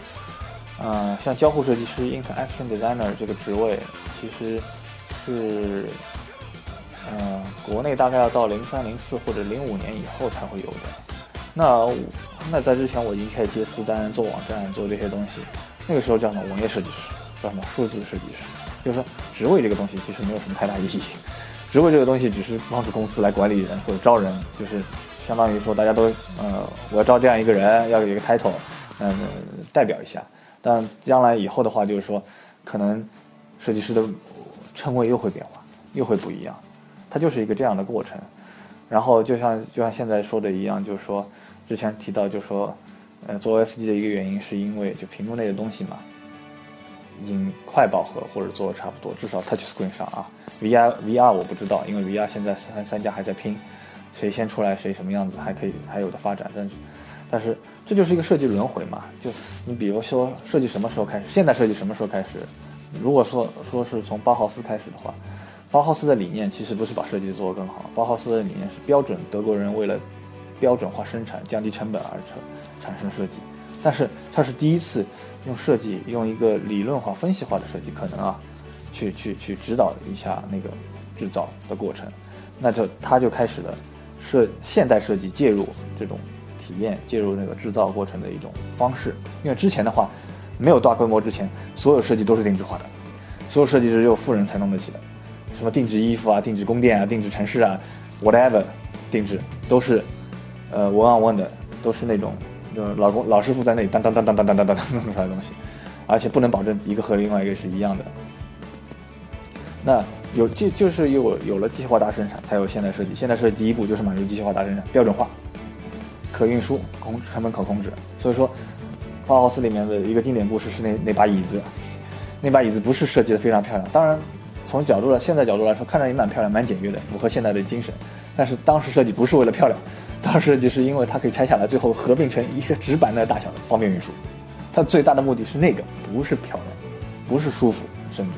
嗯，像交互设计师 （interaction designer） 这个职位，其实是，嗯，国内大概要到零三、零四或者零五年以后才会有的。那那在之前我已经开始接私单、做网站、做这些东西。那个时候叫什么网页设计师，叫什么数字设计师。就是说，职位这个东西其实没有什么太大意义。职位这个东西只是帮助公司来管理人或者招人，就是。相当于说，大家都，呃，我要招这样一个人，要有一个 title，嗯，代表一下。但将来以后的话，就是说，可能设计师的称谓又会变化，又会不一样。它就是一个这样的过程。然后就像就像现在说的一样，就是说，之前提到，就是说，呃，做 o S D 的一个原因，是因为就屏幕内的东西嘛，已经快饱和或者做的差不多，至少 touch screen 上啊，V R V R 我不知道，因为 V R 现在三三家还在拼。谁先出来谁什么样子还可以还有的发展，但是，但是这就是一个设计轮回嘛。就你比如说设计什么时候开始？现代设计什么时候开始？如果说说是从包豪斯开始的话，包豪斯的理念其实不是把设计做得更好，包豪斯的理念是标准。德国人为了标准化生产、降低成本而成产生设计，但是他是第一次用设计用一个理论化、分析化的设计可能啊，去去去指导一下那个制造的过程，那就他就开始了。设现代设计介入这种体验，介入那个制造过程的一种方式。因为之前的话，没有大规模之前，所有设计都是定制化的，所有设计只有富人才弄得起的。什么定制衣服啊，定制宫殿啊，定制城市啊，whatever，定制都是呃 one on one 的，都是那种就是老公老师傅在那里当当当当当当当当弄出来的东西，而且不能保证一个和另外一个是一样的。那有就就是有有了机械化大生产，才有现代设计。现代设计第一步就是满足机械化大生产，标准化、可运输、控成本可控制。所以说，包豪斯里面的一个经典故事是那那把椅子，那把椅子不是设计的非常漂亮，当然从角度来现在角度来说，看着也蛮漂亮、蛮简约的，符合现代的精神。但是当时设计不是为了漂亮，当时设计是因为它可以拆下来，最后合并成一个纸板的大小，方便运输。它最大的目的是那个，不是漂亮，不是舒服，甚至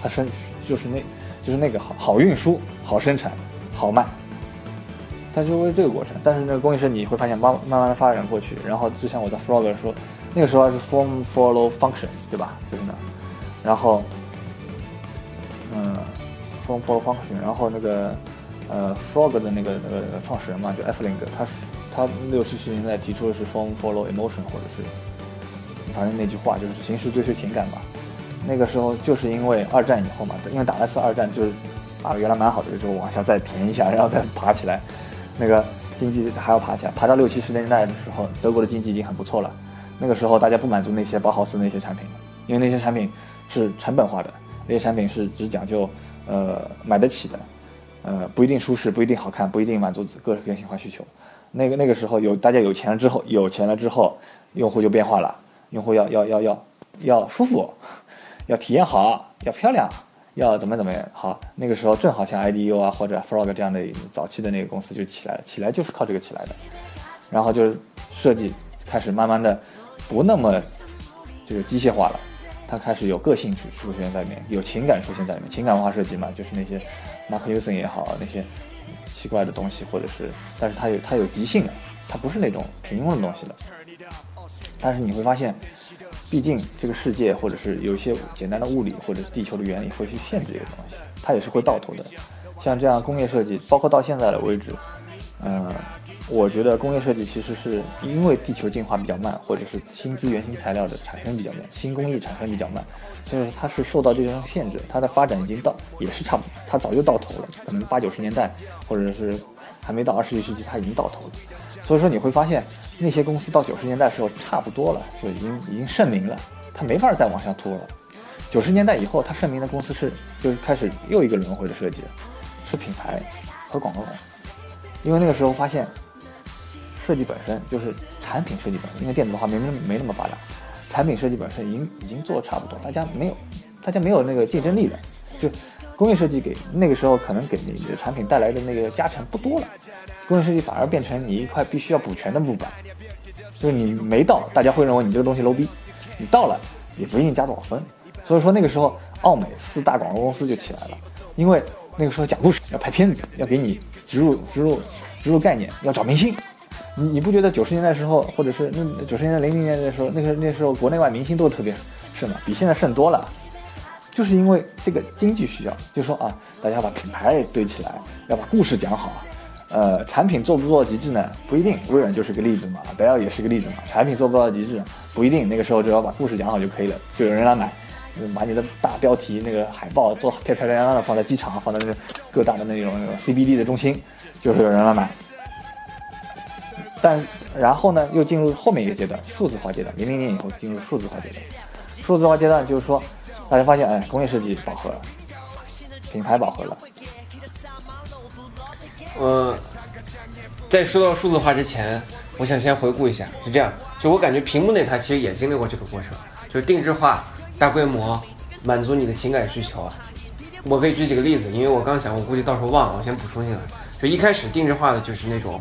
它生就是那，就是那个好好运输、好生产、好卖。它就为这个过程。但是那个工业设计你会发现慢慢慢的发展过去，然后就像我在 Frog 说，那个时候是 Form Follow Function，对吧？就是那，然后，嗯，Form Follow Function，然后那个呃 Frog 的那个那个创始人嘛，就 S 林格，他是他六七十年代提出的是 Form Follow Emotion，或者是。反正那句话就是“形式追随情感”吧。那个时候就是因为二战以后嘛，因为打了次二战，就是啊原来蛮好的，就往下再填一下，然后再爬起来。那个经济还要爬起来，爬到六七十年代的时候，德国的经济已经很不错了。那个时候大家不满足那些包豪斯那些产品，因为那些产品是成本化的，那些产品是只讲究呃买得起的，呃不一定舒适，不一定好看，不一定满足个人个性化需求。那个那个时候有大家有钱了之后，有钱了之后，用户就变化了。用户要要要要要舒服，要体验好，要漂亮，要怎么怎么样好？那个时候正好像 IDU 啊或者 Frog 这样的早期的那个公司就起来了，起来就是靠这个起来的。然后就是设计开始慢慢的不那么就是机械化了，它开始有个性出出现在里面，有情感出现在里面。情感化设计嘛，就是那些 Mark Uson 也好，那些奇怪的东西，或者是，但是它有它有即兴的，它不是那种平庸的东西了。但是你会发现，毕竟这个世界或者是有一些简单的物理或者是地球的原理会去限制这个东西，它也是会到头的。像这样工业设计，包括到现在的为止，嗯，我觉得工业设计其实是因为地球进化比较慢，或者是新资源、新材料的产生比较慢，新工艺产生比较慢，所以它是受到这种限制，它的发展已经到也是差不多，它早就到头了，可能八九十年代或者是还没到二十一世纪，它已经到头了。所以说你会发现。那些公司到九十年代的时候差不多了，就已经已经盛名了，它没法再往下拖了。九十年代以后，它盛名的公司是就是开始又一个轮回的设计，是品牌和广告公司。因为那个时候发现，设计本身就是产品设计本身，因为电子化没没没那么发达，产品设计本身已经已经做的差不多，大家没有大家没有那个竞争力了，就。工业设计给那个时候可能给你的产品带来的那个加成不多了，工业设计反而变成你一块必须要补全的木板，就是你没到，大家会认为你这个东西 low 逼；你到了，也不一定加多少分。所以说那个时候，奥美四大广告公司就起来了，因为那个时候讲故事要拍片子，要给你植入植入植入概念，要找明星。你你不觉得九十年代时候，或者是那九十年代零零年的时候，那个那时候国内外明星都特别盛嘛，比现在盛多了。就是因为这个经济需要，就说啊，大家把品牌堆起来，要把故事讲好，呃，产品做不做极致呢？不一定，微软就是个例子嘛，戴尔也是个例子嘛。产品做不到极致，不一定，那个时候只要把故事讲好就可以了，就有人来买，把你的大标题那个海报做漂漂亮亮的放在机场，放在那个各大的那种那种 CBD 的中心，就是有人来买。但然后呢，又进入后面一个阶段，数字化阶段，零零年以后进入数字化阶段，数字化阶段就是说。大家发现，哎，工业设计饱和了，品牌饱和了。呃，在说到数字化之前，我想先回顾一下，是这样，就我感觉屏幕那台其实也经历过这个过程，就是定制化、大规模，满足你的情感需求啊。我可以举几个例子，因为我刚想，我估计到时候忘了，我先补充进来。就一开始定制化的就是那种，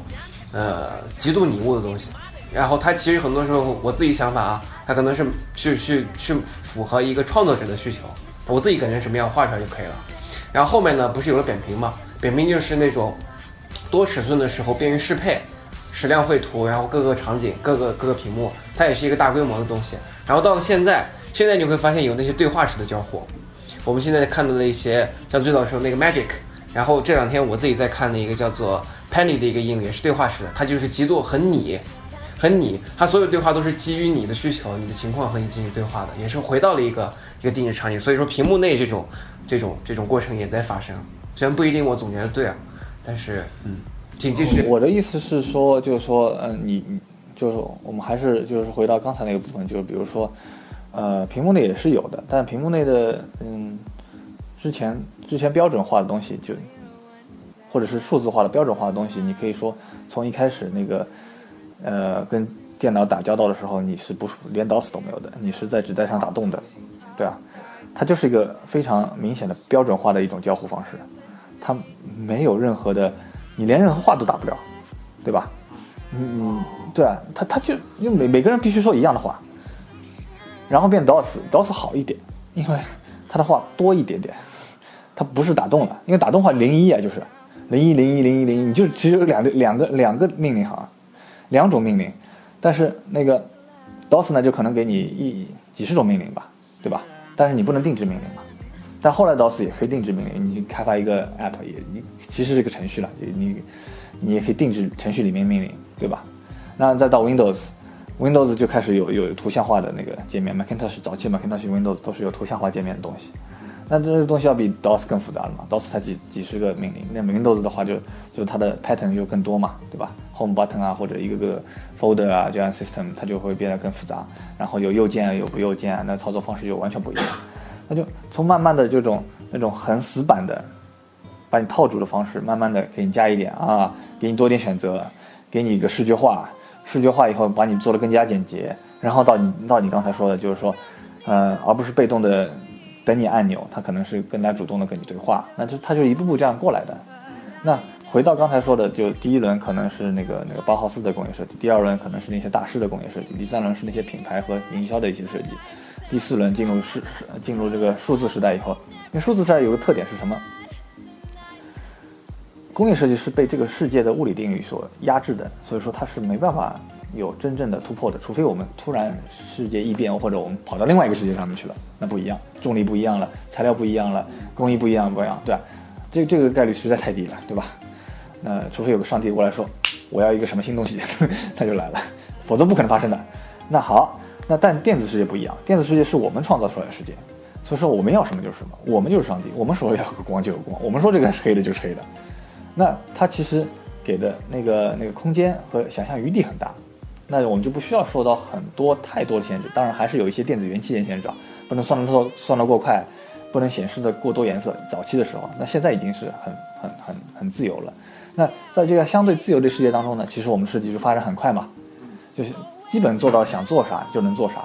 呃，极度拟物的东西。然后它其实很多时候，我自己想法啊，它可能是去去去符合一个创作者的需求，我自己感觉什么样画出来就可以了。然后后面呢，不是有了扁平嘛？扁平就是那种多尺寸的时候便于适配，矢量绘图，然后各个场景、各个各个屏幕，它也是一个大规模的东西。然后到了现在，现在你会发现有那些对话式的交互。我们现在看到的一些，像最早时候那个 Magic，然后这两天我自己在看的一个叫做 Penny 的一个应用，也是对话式的，它就是极度很你。很你，他所有对话都是基于你的需求、你的情况和你进行对话的，也是回到了一个一个定制场景。所以说，屏幕内这种这种这种过程也在发生。虽然不一定我总结的对啊，但是嗯，请继续。我的意思是说，就是说，嗯，你就是我们还是就是回到刚才那个部分，就是比如说，呃，屏幕内也是有的，但屏幕内的嗯之前之前标准化的东西就，或者是数字化的标准化的东西，你可以说从一开始那个，呃，跟电脑打交道的时候，你是不连 DOS 都没有的，你是在纸带上打洞的，对啊，它就是一个非常明显的标准化的一种交互方式，它没有任何的，你连任何话都打不了，对吧？嗯嗯，对啊，他他就因为每每个人必须说一样的话，然后变 DOS，DOS 好一点，因为他的话多一点点，他不是打洞了，因为打洞话零一啊，就是零一零一零一零一，你就其实有两个两个两个命令哈，两种命令，但是那个 DOS 呢就可能给你一几十种命令吧，对吧？但是你不能定制命令嘛，但后来 DOS 也可以定制命令，你开发一个 app 也你其实是个程序了，你你也可以定制程序里面命令。对吧？那再到 Windows，Windows 就开始有有图像化的那个界面，Macintosh 早期 Macintosh Windows 都是有图像化界面的东西。那这个东西要比 DOS 更复杂了嘛？DOS 才几几十个命令，那 Windows 的话就就它的 pattern 就更多嘛，对吧？Home button 啊，或者一个个 folder 啊，这样 system 它就会变得更复杂。然后有右键有不右键，那操作方式就完全不一样。那就从慢慢的这种那种很死板的把你套住的方式，慢慢的给你加一点啊，给你多点选择。给你一个视觉化，视觉化以后把你做的更加简洁，然后到你到你刚才说的，就是说，呃，而不是被动的等你按钮，它可能是更加主动的跟你对话，那就它就一步步这样过来的。那回到刚才说的，就第一轮可能是那个那个包豪斯的工业设计，第二轮可能是那些大师的工业设计，第三轮是那些品牌和营销的一些设计，第四轮进入是是进入这个数字时代以后，因为数字时代有个特点是什么？工业设计是被这个世界的物理定律所压制的，所以说它是没办法有真正的突破的，除非我们突然世界异变，或者我们跑到另外一个世界上面去了，那不一样，重力不一样了，材料不一样了，工艺不一样，不一样，对吧？这这个概率实在太低了，对吧？那除非有个上帝过来说，我要一个什么新东西，他就来了，否则不可能发生的。那好，那但电子世界不一样，电子世界是我们创造出来的世界，所以说我们要什么就是什么，我们就是上帝，我们说要个光就有光，我们说这个是黑的就是黑的。那它其实给的那个那个空间和想象余地很大，那我们就不需要受到很多太多的限制。当然还是有一些电子元器件限制啊，不能算得多算得过快，不能显示的过多颜色。早期的时候，那现在已经是很很很很自由了。那在这个相对自由的世界当中呢，其实我们设计就发展很快嘛，就是基本做到想做啥就能做啥，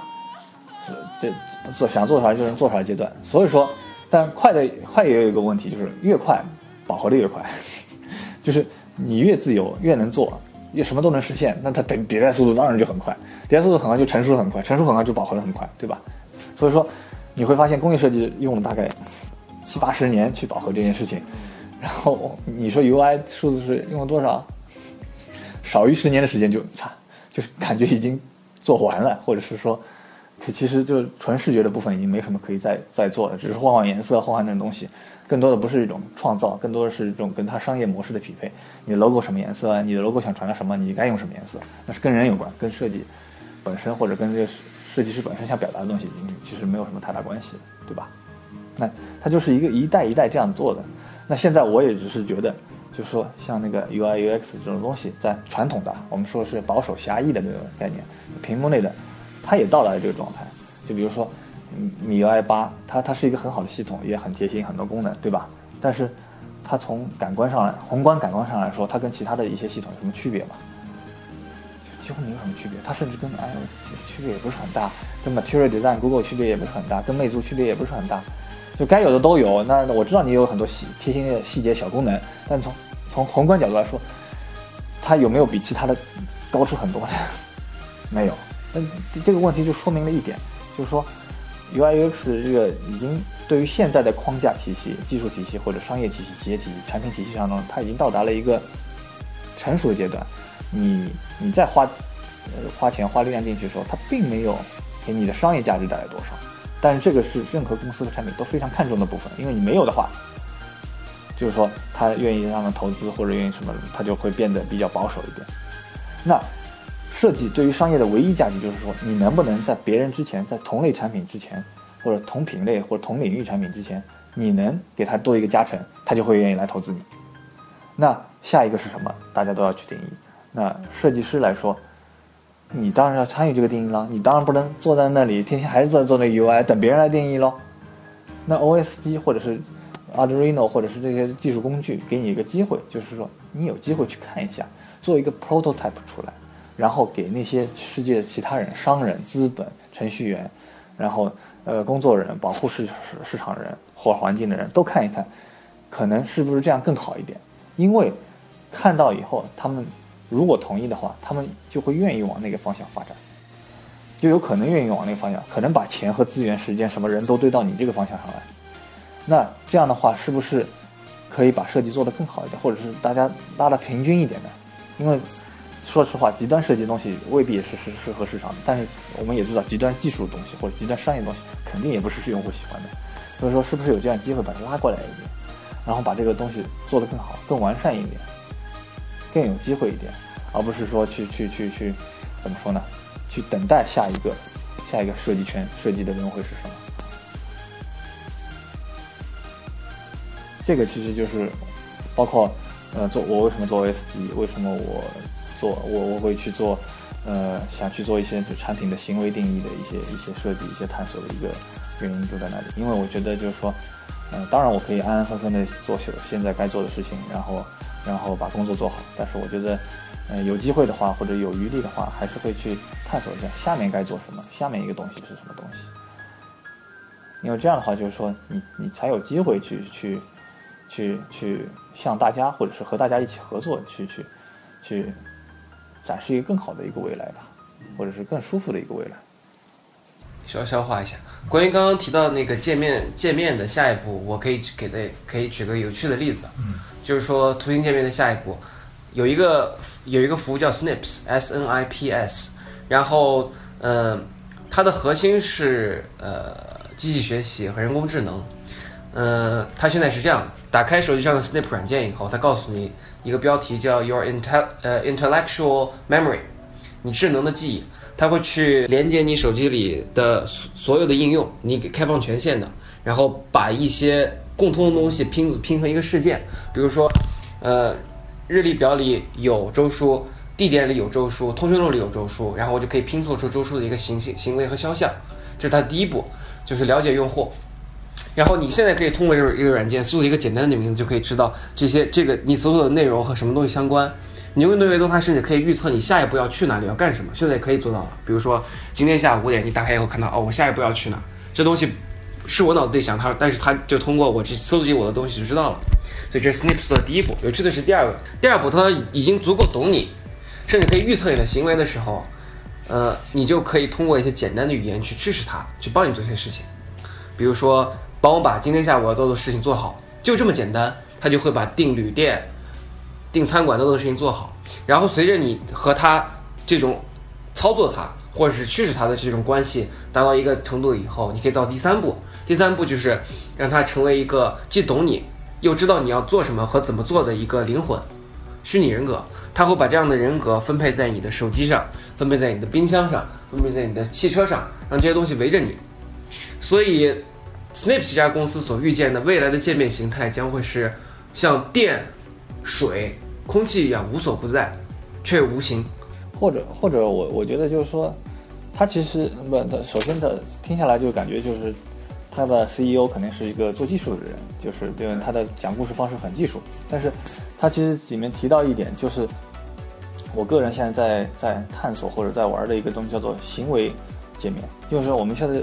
是这做想做啥就能做啥阶段。所以说，但快的快也有一个问题，就是越快饱和的越快。就是你越自由，越能做，也什么都能实现，那它等迭代速度当然就很快，迭代速度很快就成熟很快，成熟很快就饱和的很快，对吧？所以说你会发现工业设计用了大概七八十年去饱和这件事情，然后你说 UI 数字是用了多少？少于十年的时间就差，就是感觉已经做完了，或者是说，其实就纯视觉的部分已经没什么可以再再做了，只是换换颜色，换换那种东西。更多的不是一种创造，更多的是一种跟它商业模式的匹配。你的 logo 什么颜色？你的 logo 想传达什么？你该用什么颜色？那是跟人有关，跟设计本身或者跟这个设计师本身想表达的东西，其实没有什么太大关系，对吧？那它就是一个一代一代这样做的。那现在我也只是觉得，就是说像那个 UI UX 这种东西，在传统的我们说是保守狭义的这个概念，屏幕内的，它也到达了这个状态。就比如说。米 UI 八，它它是一个很好的系统，也很贴心，很多功能，对吧？但是，它从感官上来，宏观感官上来说，它跟其他的一些系统有什么区别吗？几乎没有什么区别。它甚至跟 iOS 其实区别也不是很大，跟 Material Design Google 区别也不是很大，跟魅族区别也不是很大。就该有的都有。那我知道你有很多细贴心的细节小功能，但从从宏观角度来说，它有没有比其他的高出很多呢？没有。那这个问题就说明了一点，就是说。UI/UX 这个已经对于现在的框架体系、技术体系或者商业体系、企业体系、产品体系当中，它已经到达了一个成熟的阶段。你你再花呃花钱花力量进去的时候，它并没有给你的商业价值带来多少。但是这个是任何公司的产品都非常看重的部分，因为你没有的话，就是说他愿意让人投资或者愿意什么，他就会变得比较保守一点。那。设计对于商业的唯一价值就是说，你能不能在别人之前，在同类产品之前，或者同品类或者同领域产品之前，你能给他多一个加成，他就会愿意来投资你。那下一个是什么？大家都要去定义。那设计师来说，你当然要参与这个定义了。你当然不能坐在那里天天还是在做那 UI，等别人来定义喽。那 OS 机或者是 Arduino 或者是这些技术工具，给你一个机会，就是说你有机会去看一下，做一个 prototype 出来，然后给那些世界其他人、商人、资本、程序员，然后呃工作人、保护市市场人或环境的人都看一看，可能是不是这样更好一点？因为看到以后，他们如果同意的话，他们就会愿意往那个方向发展，就有可能愿意往那个方向，可能把钱和资源、时间、什么人都堆到你这个方向上来。那这样的话，是不是可以把设计做得更好一点，或者是大家拉得平均一点呢？因为说实话，极端设计的东西未必也是适适合市场的，但是我们也知道，极端技术的东西或者极端商业的东西，肯定也不是用户喜欢的。所以说，是不是有这样机会把它拉过来一点，然后把这个东西做得更好、更完善一点，更有机会一点，而不是说去去去去，怎么说呢？去等待下一个下一个设计圈设计的人会是什么？这个其实就是包括呃做我为什么做 S 级，为什么我做我我会去做呃想去做一些就产品的行为定义的一些一些设计一些探索的一个原因就在那里，因为我觉得就是说，呃当然我可以安安分分的做现现在该做的事情，然后然后把工作做好，但是我觉得呃有机会的话或者有余力的话，还是会去探索一下下面该做什么，下面一个东西是什么东西，因为这样的话就是说你你才有机会去去。去去向大家，或者是和大家一起合作，去去去展示一个更好的一个未来吧，或者是更舒服的一个未来。需要消化一下。关于刚刚提到那个界面界面的下一步，我可以给的可以举个有趣的例子，嗯，就是说图形界面的下一步有一个有一个服务叫 Snips，S N I P S，然后呃它的核心是呃机器学习和人工智能。呃，它现在是这样的：打开手机上的 Snip 软件以后，它告诉你一个标题叫 Your Intel 呃 Intellectual Memory，你智能的记忆，它会去连接你手机里的所所有的应用，你给开放权限的，然后把一些共通的东西拼拼成一个事件，比如说，呃，日历表里有周书，地点里有周书，通讯录里有周书，然后我就可以拼凑出周书的一个行行行为和肖像，这是它第一步，就是了解用户。然后你现在可以通过这个一个软件搜索一个简单的名字，就可以知道这些这个你搜索的内容和什么东西相关。你用的越多，它甚至可以预测你下一步要去哪里，要干什么。现在可以做到了。比如说今天下午五点，你打开以后看到哦，我下一步要去哪？这东西是我脑子里想它，但是它就通过我这搜集我的东西就知道了。所以这是 Snips 的第一步。有趣的是第二个，第二步它已经足够懂你，甚至可以预测你的行为的时候，呃，你就可以通过一些简单的语言去支持它，去帮你做些事情。比如说。帮我把今天下午要做的事情做好，就这么简单，他就会把订旅店、订餐馆等等事情做好。然后随着你和他这种操作他或者是驱使他的这种关系达到一个程度以后，你可以到第三步。第三步就是让他成为一个既懂你又知道你要做什么和怎么做的一个灵魂，虚拟人格。他会把这样的人格分配在你的手机上，分配在你的冰箱上，分配在你的汽车上，让这些东西围着你。所以。Snips 这家公司所预见的未来的界面形态将会是像电、水、空气一样无所不在，却无形。或者或者我我觉得就是说，他其实不，他首先的听下来就感觉就是他的 CEO 肯定是一个做技术的人，就是对他的讲故事方式很技术。但是他其实里面提到一点，就是我个人现在在在探索或者在玩的一个东西叫做行为界面，就是说我们现在。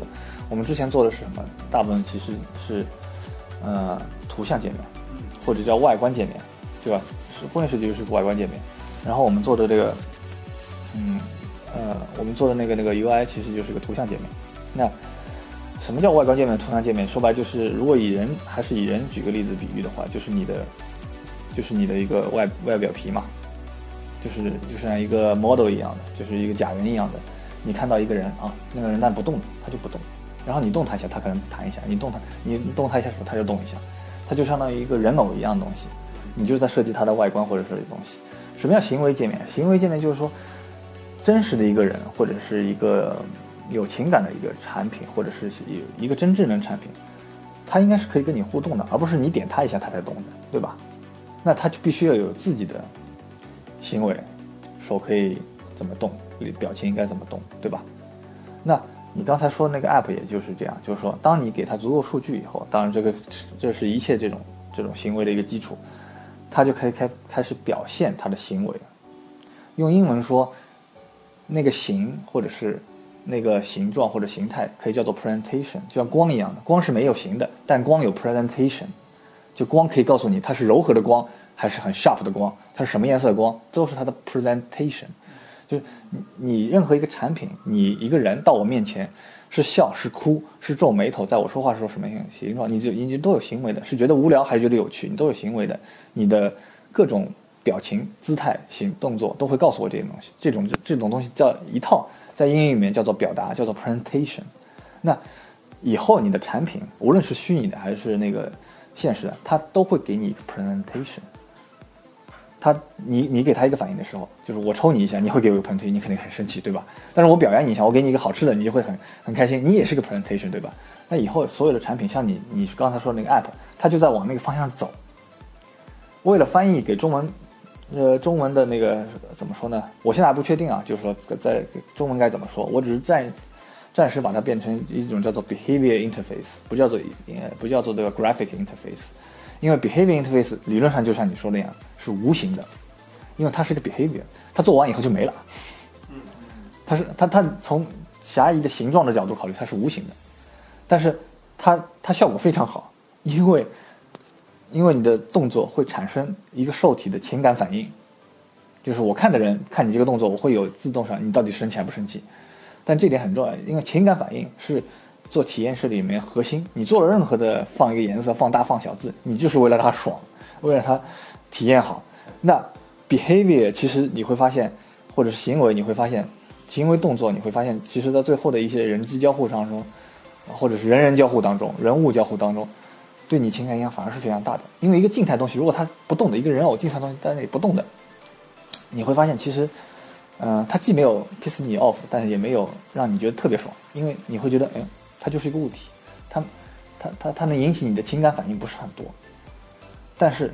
我们之前做的是什么？大部分其实是，呃，图像界面，或者叫外观界面，对吧？是工业设计就是外观界面。然后我们做的这个，嗯，呃，我们做的那个那个 UI 其实就是个图像界面。那什么叫外观界面、图像界面？说白就是，如果以人还是以人举个例子比喻的话，就是你的，就是你的一个外外表皮嘛，就是就像一个 model 一样的，就是一个假人一样的。你看到一个人啊，那个人但不动，他就不动。然后你动它一下，它可能弹一下；你动它，你动它一下手，它就动一下。它就相当于一个人偶一样的东西，你就在设计它的外观或者设计东西。什么叫行为界面？行为界面就是说，真实的一个人或者是一个有情感的一个产品，或者是有一个真智能产品，它应该是可以跟你互动的，而不是你点它一下它才动的，对吧？那它就必须要有自己的行为，手可以怎么动，表情应该怎么动，对吧？那你刚才说的那个 app 也就是这样，就是说，当你给它足够数据以后，当然这个这是一切这种这种行为的一个基础，它就可以开开始表现它的行为。用英文说，那个形或者是那个形状或者形态可以叫做 presentation，就像光一样的，光是没有形的，但光有 presentation，就光可以告诉你它是柔和的光还是很 sharp 的光，它是什么颜色的光，都是它的 presentation。就你你任何一个产品，你一个人到我面前，是笑是哭是皱眉头，在我说话的时候什么形状，你就你都有行为的，是觉得无聊还是觉得有趣，你都有行为的，你的各种表情、姿态、行动作都会告诉我这些东西。这种这种东西叫一套，在英语里面叫做表达，叫做 presentation。那以后你的产品，无论是虚拟的还是那个现实的，它都会给你一个 presentation。他，你你给他一个反应的时候，就是我抽你一下，你会给我一个 plan ta 你肯定很生气，对吧？但是我表扬你一下，我给你一个好吃的，你就会很很开心，你也是个 presentation，对吧？那以后所有的产品，像你你刚才说的那个 app，它就在往那个方向走。为了翻译给中文，呃，中文的那个怎么说呢？我现在还不确定啊，就是说在中文该怎么说？我只是暂暂时把它变成一种叫做 behavior interface，不叫做呃不叫做这个 graphic interface。因为 behavior interface 理论上就像你说那样是无形的，因为它是个 behavior，它做完以后就没了。它是它它从狭义的形状的角度考虑，它是无形的，但是它它效果非常好，因为因为你的动作会产生一个受体的情感反应，就是我看的人看你这个动作，我会有自动上你到底生气还不生气，但这点很重要，因为情感反应是。做体验设计里面核心，你做了任何的放一个颜色、放大、放小字，你就是为了它爽，为了它体验好。那 behavior 其实你会发现，或者是行为你会发现，行为动作你会发现，其实在最后的一些人机交互当中，或者是人人交互当中、人物交互当中，对你情感影响反而是非常大的。因为一个静态东西，如果它不动的，一个人偶静态东西在那里不动的，你会发现其实，嗯，它既没有 piss 你 off，但是也没有让你觉得特别爽，因为你会觉得，哎。它就是一个物体，它，它，它，它能引起你的情感反应不是很多，但是，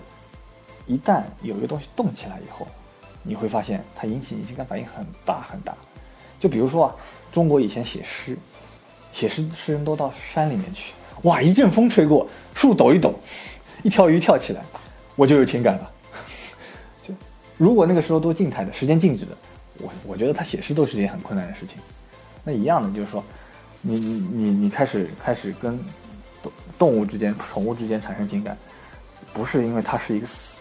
一旦有一个东西动起来以后，你会发现它引起你情感反应很大很大。就比如说啊，中国以前写诗，写诗诗人都到山里面去，哇，一阵风吹过，树抖一抖，一条鱼跳起来，我就有情感了。就如果那个时候都静态的，时间静止的，我我觉得他写诗都是一件很困难的事情。那一样的就是说。你你你开始开始跟动动物之间、宠物之间产生情感，不是因为它是一个死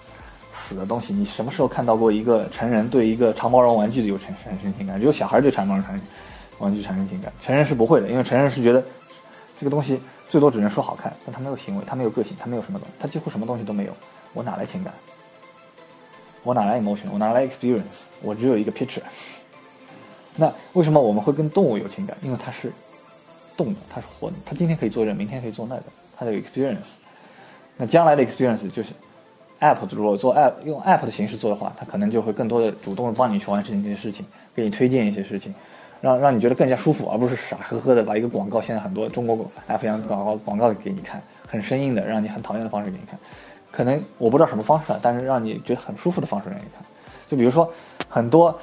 死的东西。你什么时候看到过一个成人对一个长毛绒玩具有产产生情感？只有小孩对长毛绒产玩具产生情感，成人是不会的，因为成人是觉得这个东西最多只能说好看，但他没有行为，他没有个性，他没有什么东西，他几乎什么东西都没有。我哪来情感？我哪来 emotion？我哪来 experience？我只有一个 picture。那为什么我们会跟动物有情感？因为它是。动的，它是活的，它今天可以做这，明天可以做那个，它的 experience。那将来的 experience 就是，app 如果做 app 用 app 的形式做的话，它可能就会更多的主动的帮你去完成一些事情，给你推荐一些事情，让让你觉得更加舒服，而不是傻呵呵的把一个广告，现在很多中国 app 样广告广告给你看，很生硬的，让你很讨厌的方式给你看，可能我不知道什么方式，但是让你觉得很舒服的方式让你看，就比如说很多。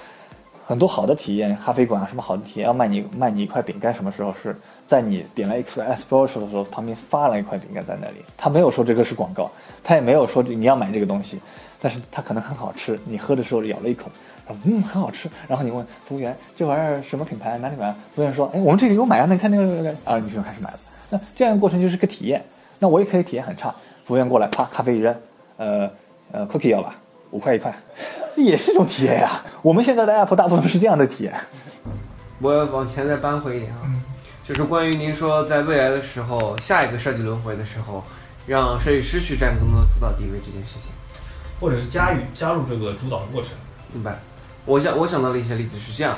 很多好的体验，咖啡馆啊，什么好的体验，要卖你卖你一块饼干，什么时候是在你点了 espresso 的时候，旁边发了一块饼干在那里，他没有说这个是广告，他也没有说你要买这个东西，但是他可能很好吃，你喝的时候咬了一口，嗯，很好吃，然后你问服务员这玩意儿什么品牌，哪里买？服务员说，哎，我们这里有买啊，那看那个啊，你就开始买了。那这样的过程就是个体验，那我也可以体验很差，服务员过来，啪，咖啡一扔，呃呃，cookie 要吧，五块一块。也是一种体验呀。我们现在的 app 大部分是这样的体验。我往前再扳回一点啊，就是关于您说在未来的时候，下一个设计轮回的时候，让设计师去占更多的主导地位这件事情，或者是加入加入这个主导的过程。明白。我想我想到了一些例子是这样，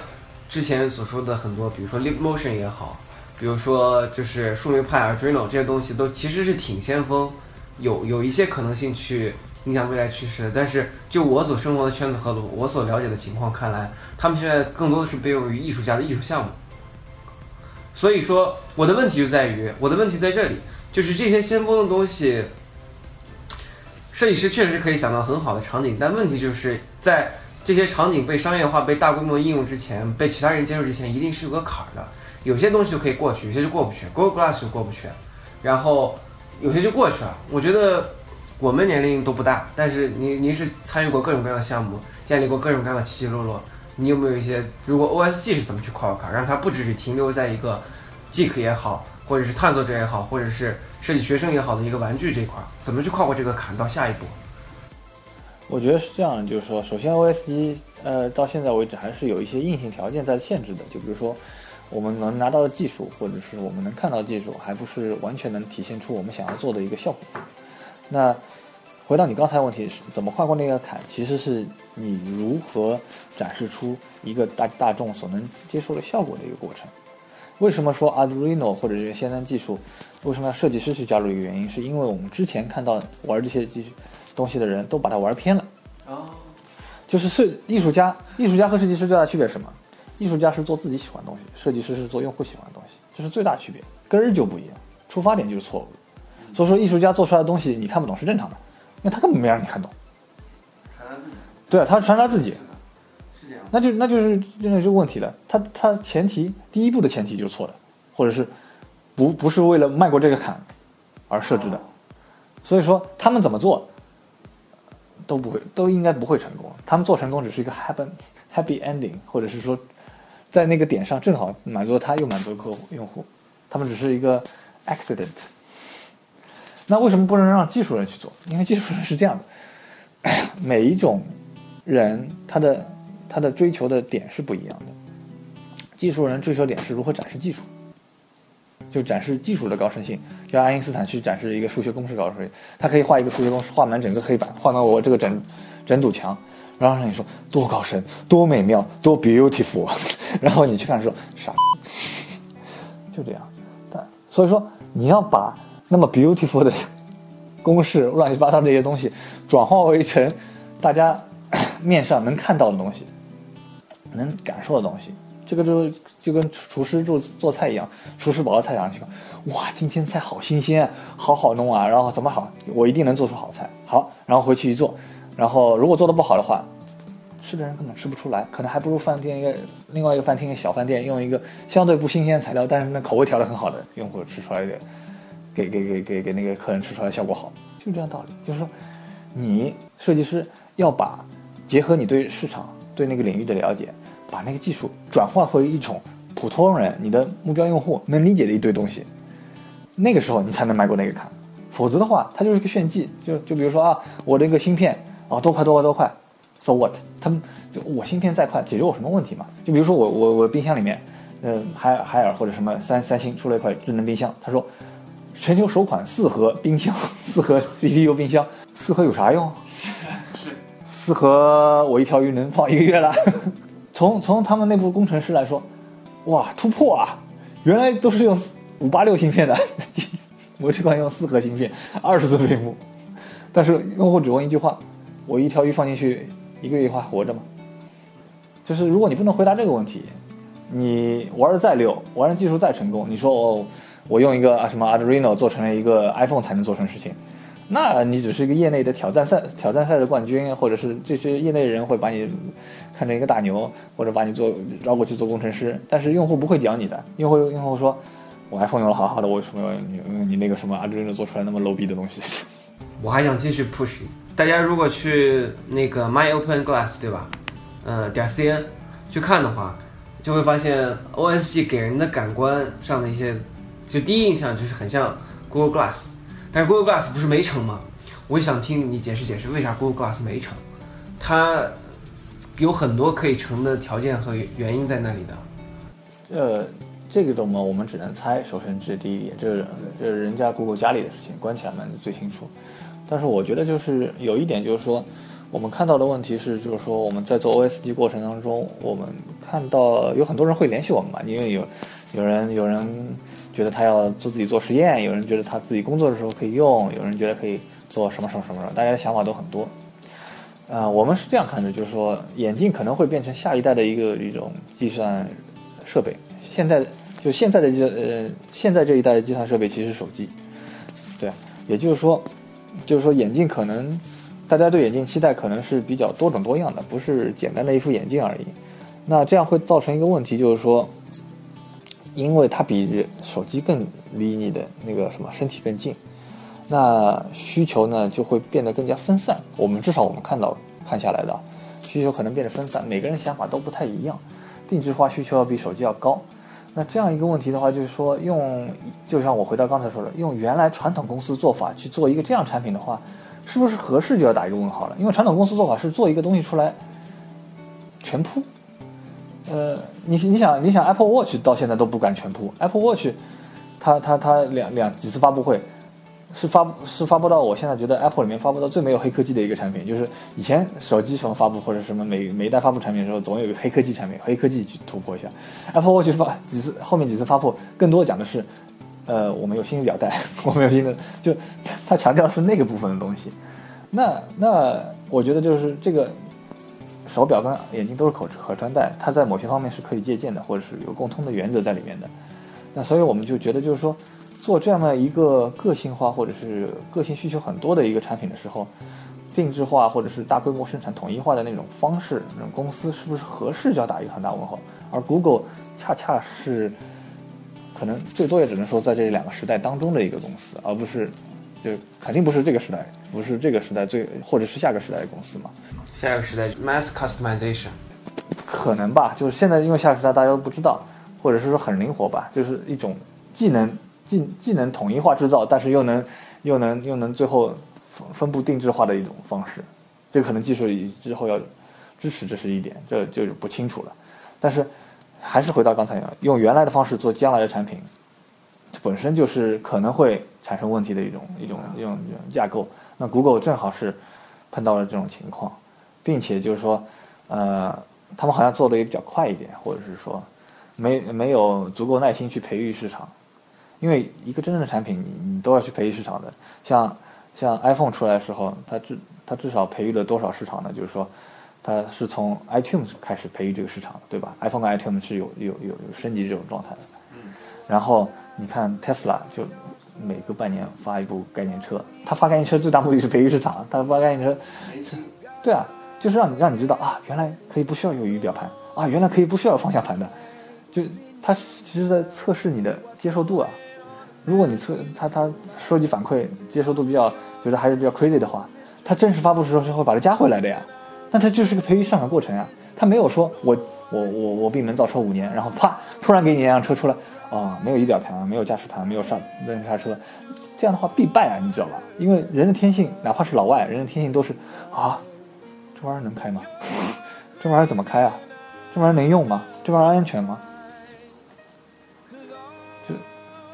之前所说的很多，比如说 Leap Motion 也好，比如说就是树莓派、Arduino 这些东西，都其实是挺先锋，有有一些可能性去。影响未来趋势的，但是就我所生活的圈子和我所了解的情况看来，他们现在更多的是被用于艺术家的艺术项目。所以说，我的问题就在于，我的问题在这里，就是这些先锋的东西，设计师确实可以想到很好的场景，但问题就是在这些场景被商业化、被大规模应用之前，被其他人接受之前，一定是有个坎儿的。有些东西就可以过去，有些就过不去，Google Glass 就过不去，然后有些就过去了。我觉得我们年龄都不大，但是您您是参与过各种各样的项目，建立过各种各样的起起落落，你有没有一些如果 OSG 是怎么去跨卡，让它不只是停留在一个 geek 也好，或者是探索者也好，或者是设计学生也好的一个玩具这一块，怎么去跨过这个坎到下一步？我觉得是这样，就是说，首先 OSG 呃到现在为止还是有一些硬性条件在限制的，就比如说我们能拿到的技术，或者是我们能看到的技术，还不是完全能体现出我们想要做的一个效果。那回到你刚才问题，是怎么跨过那个坎？其实是你如何展示出一个大大众所能接受的效果的一个过程。为什么说 Arduino 或者这些先端技术，为什么要设计师去加入一个原因，是因为我们之前看到玩这些技术东西的人都把它玩偏了。哦，就是设艺术家，艺术家和设计师最大的区别是什么？艺术家是做自己喜欢的东西，设计师是做用户喜欢的东西，这是最大区别，根儿就不一样，出发点就是错误的。所以说，艺术家做出来的东西你看不懂是正常的，因为他根本没让你看懂。传达自己，对啊，他传达自己，是这样。那就那就是真的是问题了。他他前提第一步的前提就是错的，或者是不不是为了迈过这个坎而设置的。所以说他们怎么做都不会，都应该不会成功。他们做成功只是一个 happen happy ending，或者是说在那个点上正好满足了他，又满足了客户用户。他们只是一个 accident。那为什么不能让技术人去做？因为技术人是这样的，每一种人他的他的追求的点是不一样的。技术人追求点是如何展示技术，就展示技术的高深性。就爱因斯坦去展示一个数学公式高深，他可以画一个数学公式，画满整个黑板，画满我这个整整堵墙，然后让你说多高深、多美妙、多 beautiful，然后你去看说傻，就这样。但所以说你要把那么 beautiful 的 公式、乱七八糟这些东西转化为成大家 面上能看到的东西，能感受的东西。这个就就跟厨师做做菜一样，厨师跑到菜场去，哇，今天菜好新鲜，好好弄啊，然后怎么好，我一定能做出好菜。好，然后回去一做，然后如果做的不好的话，吃的人根本吃不出来，可能还不如饭店一个另外一个饭厅一个小饭店用一个相对不新鲜的材料，但是呢口味调得很好的用户吃出来一点，给给给给给那个客人吃出来效果好，就这样道理。就是说，你设计师要把结合你对市场对那个领域的了解。把那个技术转化为一种普通人，你的目标用户能理解的一堆东西，那个时候你才能迈过那个坎，否则的话，它就是一个炫技。就就比如说啊，我这个芯片啊多快多快多快，so what？他们就我芯片再快，解决我什么问题嘛？就比如说我我我冰箱里面，嗯，海尔海尔或者什么三三星出了一块智能冰箱，他说全球首款四核冰箱，四核 CPU 冰箱，四核有啥用？四核我一条鱼能放一个月了。从从他们内部工程师来说，哇，突破啊！原来都是用五八六芯片的，我这款用四核芯片，二十寸屏幕。但是用户只问一句话：我一条鱼放进去，一个月还活着吗？就是如果你不能回答这个问题，你玩的再溜，玩的技术再成功，你说哦，我用一个啊什么 Arduino 做成了一个 iPhone 才能做成事情，那你只是一个业内的挑战赛挑战赛的冠军，或者是这些业内人会把你。看成一个大牛，或者把你做绕过去做工程师，但是用户不会屌你的，用户用户说，我 iPhone 用的好好的，为什么要你你那个什么 Arduino 做出来那么 low 逼的东西？我还想继续 push，大家如果去那个 My Open Glass 对吧？嗯，点 cn 去看的话，就会发现 OSG 给人的感官上的一些，就第一印象就是很像 Google Glass，但 Google Glass 不是没成吗？我想听你解释解释为啥 Google Glass 没成，它。有很多可以成的条件和原因在那里的，呃，这个种嘛，我们只能猜。首先，这是第一点，这是这是人家 Google 家里的事情，关起来门最清楚。但是我觉得就是有一点，就是说我们看到的问题是，就是说我们在做 OSD 过程当中，我们看到有很多人会联系我们嘛，因为有有人有人觉得他要做自己做实验，有人觉得他自己工作的时候可以用，有人觉得可以做什么什么什么，大家的想法都很多。啊，我们是这样看的，就是说，眼镜可能会变成下一代的一个一种计算设备。现在就现在的计呃，现在这一代的计算设备其实手机，对，也就是说，就是说眼镜可能大家对眼镜期待可能是比较多种多样的，不是简单的一副眼镜而已。那这样会造成一个问题，就是说，因为它比手机更离你的那个什么身体更近，那需求呢就会变得更加分散。我们至少我们看到看下来的需求可能变得分散，每个人想法都不太一样，定制化需求要比手机要高。那这样一个问题的话，就是说用，就像我回到刚才说的，用原来传统公司做法去做一个这样产品的话，是不是合适就要打一个问号了？因为传统公司做法是做一个东西出来全铺。呃，你你想你想 Apple Watch 到现在都不敢全铺，Apple Watch，它它它两两几次发布会，是发是发布到我现在觉得 Apple 里面发布到最没有黑科技的一个产品，就是以前手机什么发布或者什么每每一代发布产品的时候，总有一个黑科技产品，黑科技去突破一下。Apple Watch 发几次后面几次发布，更多讲的是，呃，我们有新的表带，我们有新的，就它强调是那个部分的东西。那那我觉得就是这个。手表跟眼镜都是可可穿戴，它在某些方面是可以借鉴的，或者是有共通的原则在里面的。那所以我们就觉得，就是说，做这样的一个个性化或者是个性需求很多的一个产品的时候，定制化或者是大规模生产统一化的那种方式，那种公司是不是合适，就要打一个很大问号。而 Google 恰恰是可能最多也只能说在这两个时代当中的一个公司，而不是就肯定不是这个时代，不是这个时代最或者是下个时代的公司嘛。下一个时代，mass customization，可能吧，就是现在因为下一个时代大家都不知道，或者是说很灵活吧，就是一种既能既既能统一化制造，但是又能又能又能最后分分布定制化的一种方式，这可能技术以之后要支持，这是一点，这就不清楚了。但是还是回到刚才，用原来的方式做将来的产品，本身就是可能会产生问题的一种一种一种架构。那 Google 正好是碰到了这种情况。并且就是说，呃，他们好像做的也比较快一点，或者是说，没没有足够耐心去培育市场，因为一个真正的产品，你你都要去培育市场的。像像 iPhone 出来的时候，它至它至少培育了多少市场呢？就是说，它是从 iTunes 开始培育这个市场，对吧？iPhone 跟 iTunes 是有有有有升级这种状态的。然后你看 Tesla 就每隔半年发一部概念车，它发概念车最大目的是培育市场，它发概念车，对啊。就是让你让你知道啊，原来可以不需要有仪表盘啊，原来可以不需要方向盘的，就它其实在测试你的接受度啊。如果你测它它收集反馈接受度比较觉得还是比较 crazy 的话，它正式发布的时候是会把它加回来的呀。那它就是个培育上场过程呀，它没有说我我我我闭门造车五年，然后啪突然给你一辆车出来啊，没有仪表盘，没有驾驶盘，没有刹没刹车，这样的话必败啊，你知道吧？因为人的天性，哪怕是老外，人的天性都是啊。这玩意儿能开吗？这玩意儿怎么开啊？这玩意儿能用吗？这玩意儿安全吗？就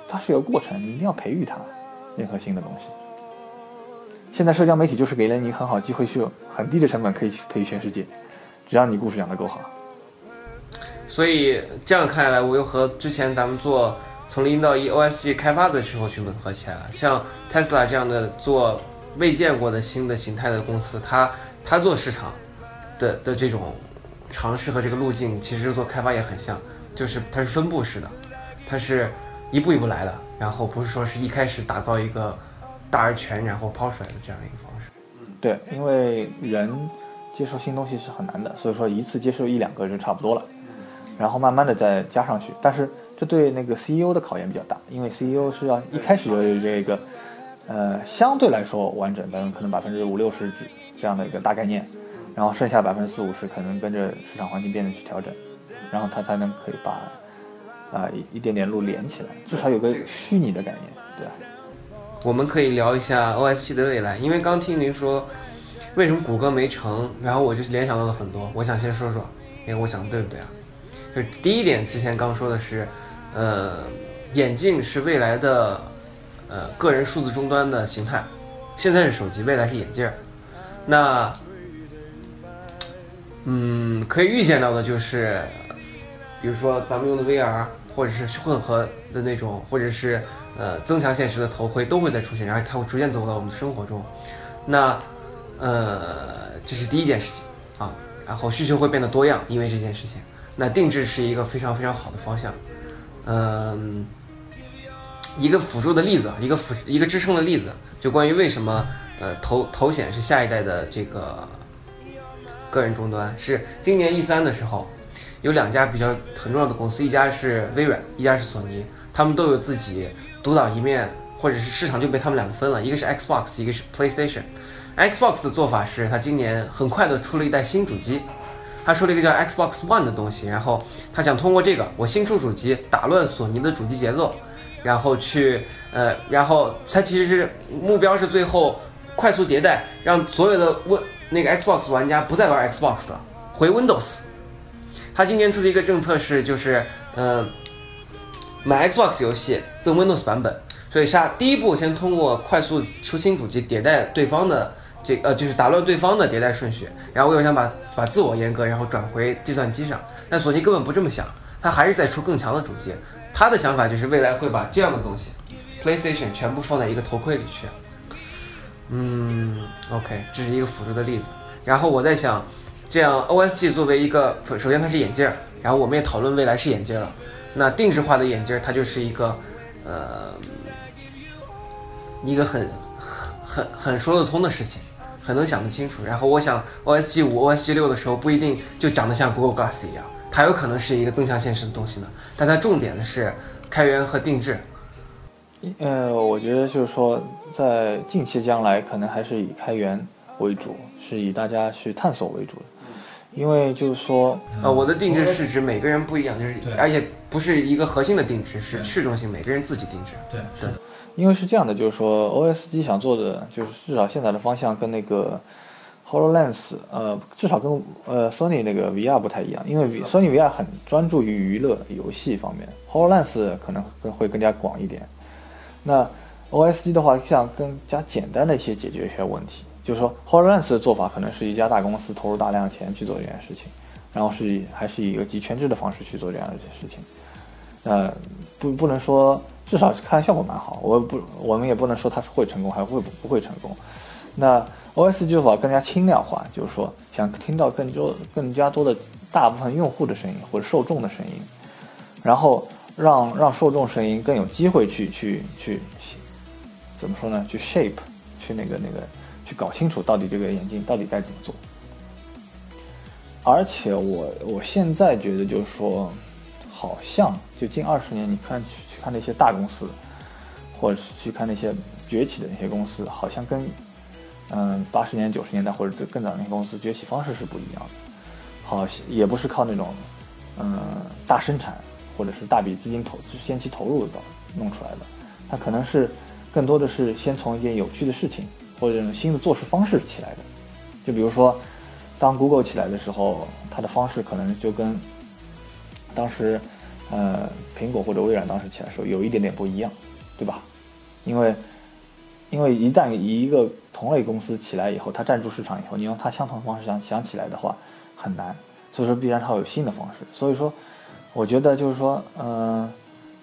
它是有过程，你一定要培育它。任何新的东西，现在社交媒体就是给了你很好机会，去很低的成本可以去培育全世界，只要你故事讲得够好。所以这样看来，我又和之前咱们做从零到一 OS 开发的时候去吻合起来了。像 Tesla 这样的做未见过的新的形态的公司，它。他做市场的的这种尝试和这个路径，其实做开发也很像，就是它是分布式的，它是一步一步来的，然后不是说是一开始打造一个大而全，然后抛出来的这样一个方式。对，因为人接受新东西是很难的，所以说一次接受一两个就差不多了，然后慢慢的再加上去。但是这对那个 CEO 的考验比较大，因为 CEO 是要一开始就有这个，呃，相对来说完整的，可能百分之五六十只。这样的一个大概念，然后剩下百分之四五十可能跟着市场环境变得去调整，然后它才能可以把啊一一点点路连起来，至少有个虚拟的概念，对吧？我们可以聊一下 OS 七的未来，因为刚听您说为什么谷歌没成，然后我就联想到了很多，我想先说说，哎，我想对不对啊？就是第一点，之前刚说的是，呃，眼镜是未来的呃个人数字终端的形态，现在是手机，未来是眼镜。那，嗯，可以预见到的就是，比如说咱们用的 VR，或者是混合的那种，或者是呃增强现实的头盔都会在出现，然后它会逐渐走到我们的生活中。那，呃，这是第一件事情啊。然后需求会变得多样，因为这件事情。那定制是一个非常非常好的方向。嗯，一个辅助的例子，一个辅一个支撑的例子，就关于为什么。呃，头头显是下一代的这个个人终端，是今年 E 三的时候，有两家比较很重要的公司，一家是微软，一家是索尼，他们都有自己独当一面，或者是市场就被他们两个分了，一个是 Xbox，一个是 PlayStation。Xbox 的做法是，他今年很快的出了一代新主机，他出了一个叫 Xbox One 的东西，然后他想通过这个，我新出主机打乱索尼的主机节奏，然后去呃，然后他其实是目标是最后快速迭代，让所有的 Win 那个 Xbox 玩家不再玩 Xbox 了，回 Windows。他今年出的一个政策是，就是呃，买 Xbox 游戏赠 Windows 版本，所以下第一步先通过快速出新主机迭代对方的这呃就是打乱对方的迭代顺序，然后我又想把把自我阉割，然后转回计算机上。但索尼根本不这么想，他还是在出更强的主机。他的想法就是未来会把这样的东西，PlayStation 全部放在一个头盔里去。嗯，OK，这是一个辅助的例子。然后我在想，这样 OSG 作为一个，首先它是眼镜儿，然后我们也讨论未来是眼镜了。那定制化的眼镜儿，它就是一个，呃，一个很很很说得通的事情，很能想得清楚。然后我想 OSG 五、OSG 六的时候，不一定就长得像 Google Glass 一样，它有可能是一个增强现实的东西呢。但它重点的是开源和定制。呃，我觉得就是说，在近期将来，可能还是以开源为主，是以大家去探索为主的。因为就是说，呃，我的定制是指每个人不一样，就是而且不是一个核心的定制，是去中心，每个人自己定制。对，是的，因为是这样的，就是说，OSG 想做的，就是至少现在的方向跟那个 Hololens，呃，至少跟呃 Sony 那个 VR 不太一样，因为 Sony VR 很专注于娱乐游戏方面，Hololens 可能更会更加广一点。那 OSG 的话，想更加简单的一些解决一些问题，就是说 Hololens 的做法可能是一家大公司投入大量钱去做这件事情，然后是以还是以一个集权制的方式去做这样的一些事情。呃，不不能说，至少是看效果蛮好。我不，我们也不能说它是会成功，还会不会成功。那 OS 做法更加轻量化，就是说想听到更多、更加多的大部分用户的声音或者受众的声音，然后让让受众声音更有机会去去去，怎么说呢？去 shape，去那个那个去搞清楚到底这个眼镜到底该怎么做。而且我我现在觉得就是说，好像就近二十年，你看去去看那些大公司，或者是去看那些崛起的那些公司，好像跟嗯八十年九十年代或者更早那些公司崛起方式是不一样的。好，也不是靠那种嗯大生产或者是大笔资金投先期投入的弄出来的，它可能是更多的是先从一件有趣的事情或者新的做事方式起来的。就比如说，当 Google 起来的时候，它的方式可能就跟当时呃苹果或者微软当时起来的时候有一点点不一样，对吧？因为因为一旦一个同类公司起来以后，它占住市场以后，你用它相同的方式想想起来的话很难，所以说必然它会有新的方式。所以说，我觉得就是说，嗯、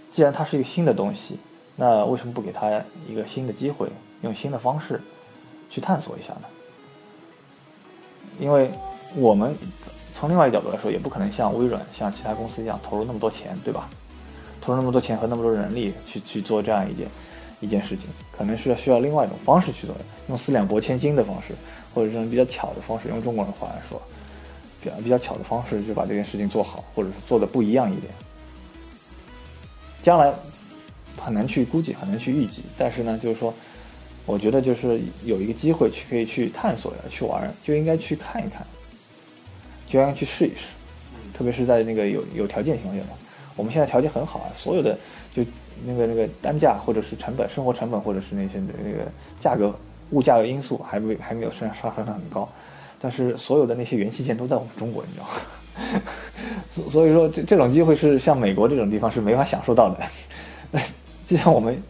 既然它是一个新的东西，那为什么不给它一个新的机会，用新的方式去探索一下呢？因为我们从另外一个角度来说，也不可能像微软、像其他公司一样投入那么多钱，对吧？投入那么多钱和那么多人力去去做这样一件一件事情，可能是要需要另外一种方式去做，用四两拨千斤的方式，或者这种比较巧的方式，用中国人话来说，比较比较巧的方式就把这件事情做好，或者是做的不一样一点。将来很难去估计，很难去预计，但是呢，就是说，我觉得就是有一个机会去可以去探索呀，去玩，就应该去看一看，就应该去试一试，特别是在那个有有条件情况下嘛。我们现在条件很好啊，所有的就那个那个单价或者是成本、生活成本或者是那些那个价格、物价的因素还没还没有上上升的很高，但是所有的那些元器件都在我们中国，你知道吗？所 所以说这这种机会是像美国这种地方是没法享受到的。就像我们，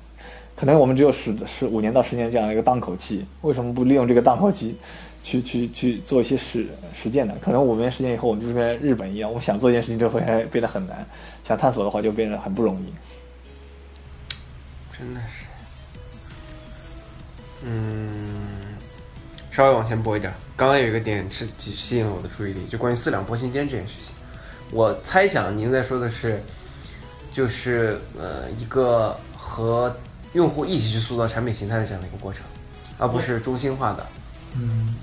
可能我们只有十十五年到十年这样一个档口期，为什么不利用这个档口期，去去去做一些实实践呢？可能五年十年以后，我们就跟日本一样，我们想做一件事情就会变得很难，想探索的话就变得很不容易。真的是，嗯，稍微往前拨一点。刚刚有一个点是吸吸引了我的注意力，就关于四两拨千斤这件事情。我猜想您在说的是，就是呃一个和用户一起去塑造产品形态的这样的一个过程，而不是中心化的。嗯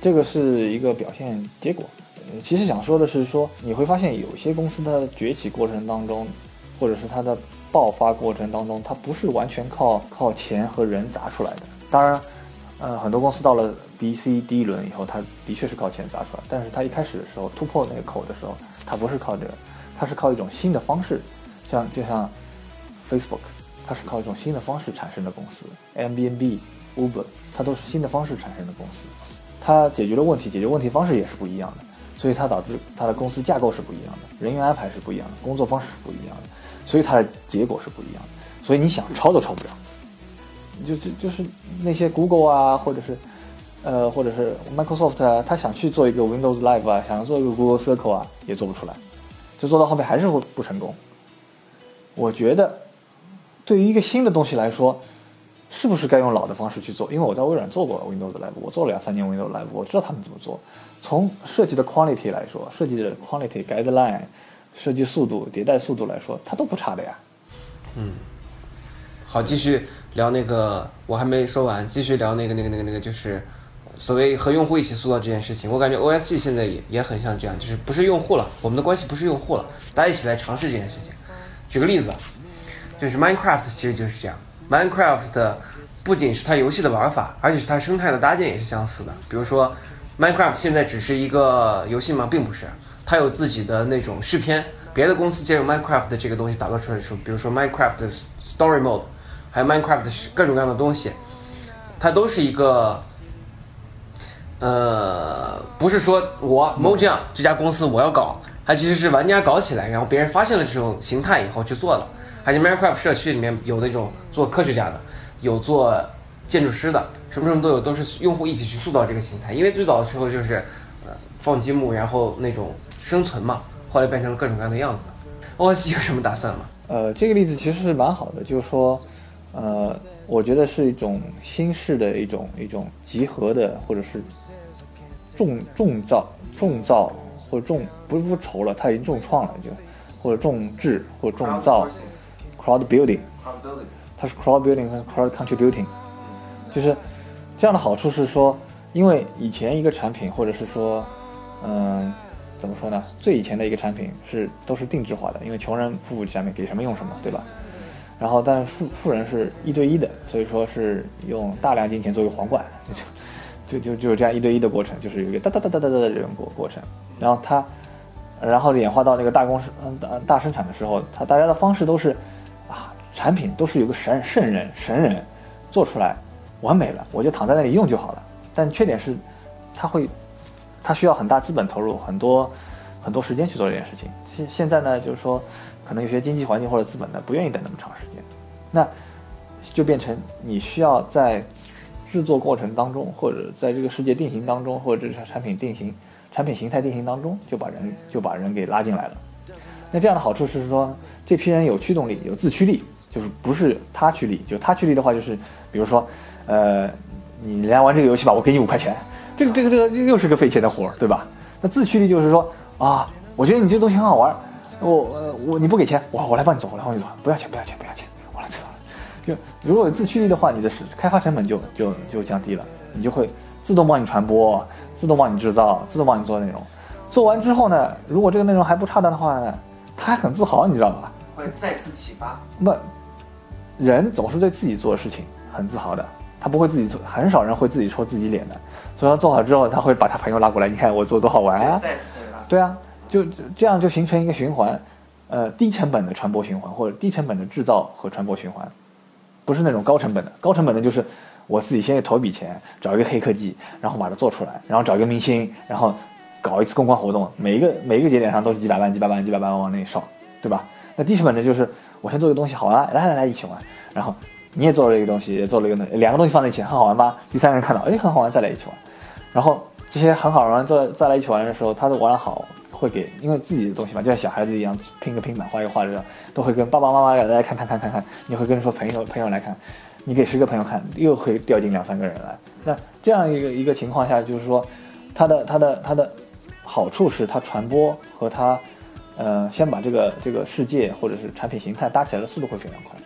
这个是一个表现结果。其实想说的是说，你会发现有些公司的崛起过程当中，或者是它的爆发过程当中，它不是完全靠靠钱和人砸出来的。当然，呃，很多公司到了 B、C、第一轮以后，它的确是靠钱砸出来，但是它一开始的时候突破那个口的时候，它不是靠这个，它是靠一种新的方式，像就像 Facebook，它是靠一种新的方式产生的公司，Airbnb、Uber，它都是新的方式产生的公司，它解决了问题，解决问题方式也是不一样的，所以它导致它的公司架构是不一样的，人员安排是不一样的，工作方式是不一样的，所以它的结果是不一样的，所以你想抄都抄不了。就是就是那些 Google 啊，或者是呃，或者是 Microsoft 啊，他想去做一个 Windows Live 啊，想要做一个 Google Circle 啊，也做不出来，就做到后面还是会不成功。我觉得，对于一个新的东西来说，是不是该用老的方式去做？因为我在微软做过 Windows Live，我做了两三年 Windows Live，我知道他们怎么做。从设计的 quality 来说，设计的 quality guideline、设计速度、迭代速度来说，它都不差的呀。嗯好，继续聊那个，我还没说完，继续聊那个那个那个那个，就是所谓和用户一起塑造这件事情。我感觉 OSG 现在也也很像这样，就是不是用户了，我们的关系不是用户了，大家一起来尝试这件事情。举个例子，就是 Minecraft 其实就是这样，Minecraft 不仅是它游戏的玩法，而且是它生态的搭建也是相似的。比如说 Minecraft 现在只是一个游戏吗？并不是，它有自己的那种续篇。别的公司借用 Minecraft 的这个东西打造出来的时候，比如说 Minecraft Story Mode，还有 Minecraft 各种各样的东西，它都是一个，呃，不是说我 Mojang 这家公司我要搞，它其实是玩家搞起来，然后别人发现了这种形态以后去做的。而且 Minecraft 社区里面有那种做科学家的，有做建筑师的，什么什么都有，都是用户一起去塑造这个形态。因为最早的时候就是，呃，放积木，然后那种生存嘛，后来变成了各种各样的样子。OS 有什么打算吗？呃，这个例子其实是蛮好的，就是说，呃，我觉得是一种新式的一种一种集合的，或者是重重造重造或者重不是不愁了，他已经重创了，就或者重置或者重造 crowd building，它是 crowd building 和 crowd contributing，就是这样的好处是说，因为以前一个产品或者是说，嗯、怎么说呢？最以前的一个产品是都是定制化的，因为穷人付不起产品，给什么用什么，对吧？然后，但富富人是一对一的，所以说是用大量金钱作为皇冠，就 就就就是这样一对一的过程，就是有一个哒哒哒哒哒哒的这种过过程。然后他，然后演化到那个大公司嗯大大生产的时候，他大家的方式都是啊，产品都是有个神圣人神人做出来完美了，我就躺在那里用就好了。但缺点是，它会它需要很大资本投入，很多很多时间去做这件事情。现现在呢，就是说，可能有些经济环境或者资本呢不愿意等那么长时间，那就变成你需要在制作过程当中，或者在这个世界定型当中，或者是产品定型、产品形态定型当中，就把人就把人给拉进来了。那这样的好处是说，这批人有驱动力，有自驱力，就是不是他驱力，就他驱力的话，就是比如说，呃，你来玩这个游戏吧，我给你五块钱，这个这个这个又是个费钱的活儿，对吧？那自驱力就是说啊，我觉得你这东西很好玩，我呃我你不给钱，我我来帮你做，我来帮你做，不要钱不要钱不要钱，就如果有自驱力的话，你的是开发成本就就就降低了，你就会自动帮你传播，自动帮你制造，自动帮你做内容。做完之后呢，如果这个内容还不差的话呢，他还很自豪，你知道吧？会再次启发。那，人总是对自己做的事情很自豪的，他不会自己做，很少人会自己戳自己脸的。所以他做好之后，他会把他朋友拉过来，你看我做多好玩啊！再次启发。对啊，就就这样就形成一个循环，呃，低成本的传播循环或者低成本的制造和传播循环，不是那种高成本的。高成本的就是我自己先去投一笔钱，找一个黑科技，然后把它做出来，然后找一个明星，然后搞一次公关活动，每一个每一个节点上都是几百万、几百万、几百万往那里烧，对吧？那低成本的就是我先做个东西好玩，来来来一起玩，然后你也做了一个东西，也做了一个东西，两个东西放在一起很好玩吧？第三个人看到，哎，很好玩，再来一起玩。然后这些很好玩，再再来一起玩的时候，他都玩得好，会给因为自己的东西嘛，就像小孩子一样，拼个拼板，画一个画这样，都会跟爸爸妈妈来看看看看看，你会跟说朋友朋友来看，你给十个朋友看，又会掉进两三个人来。那这样一个一个情况下，就是说，它的它的它的好处是它传播和它，呃，先把这个这个世界或者是产品形态搭起来的速度会非常快。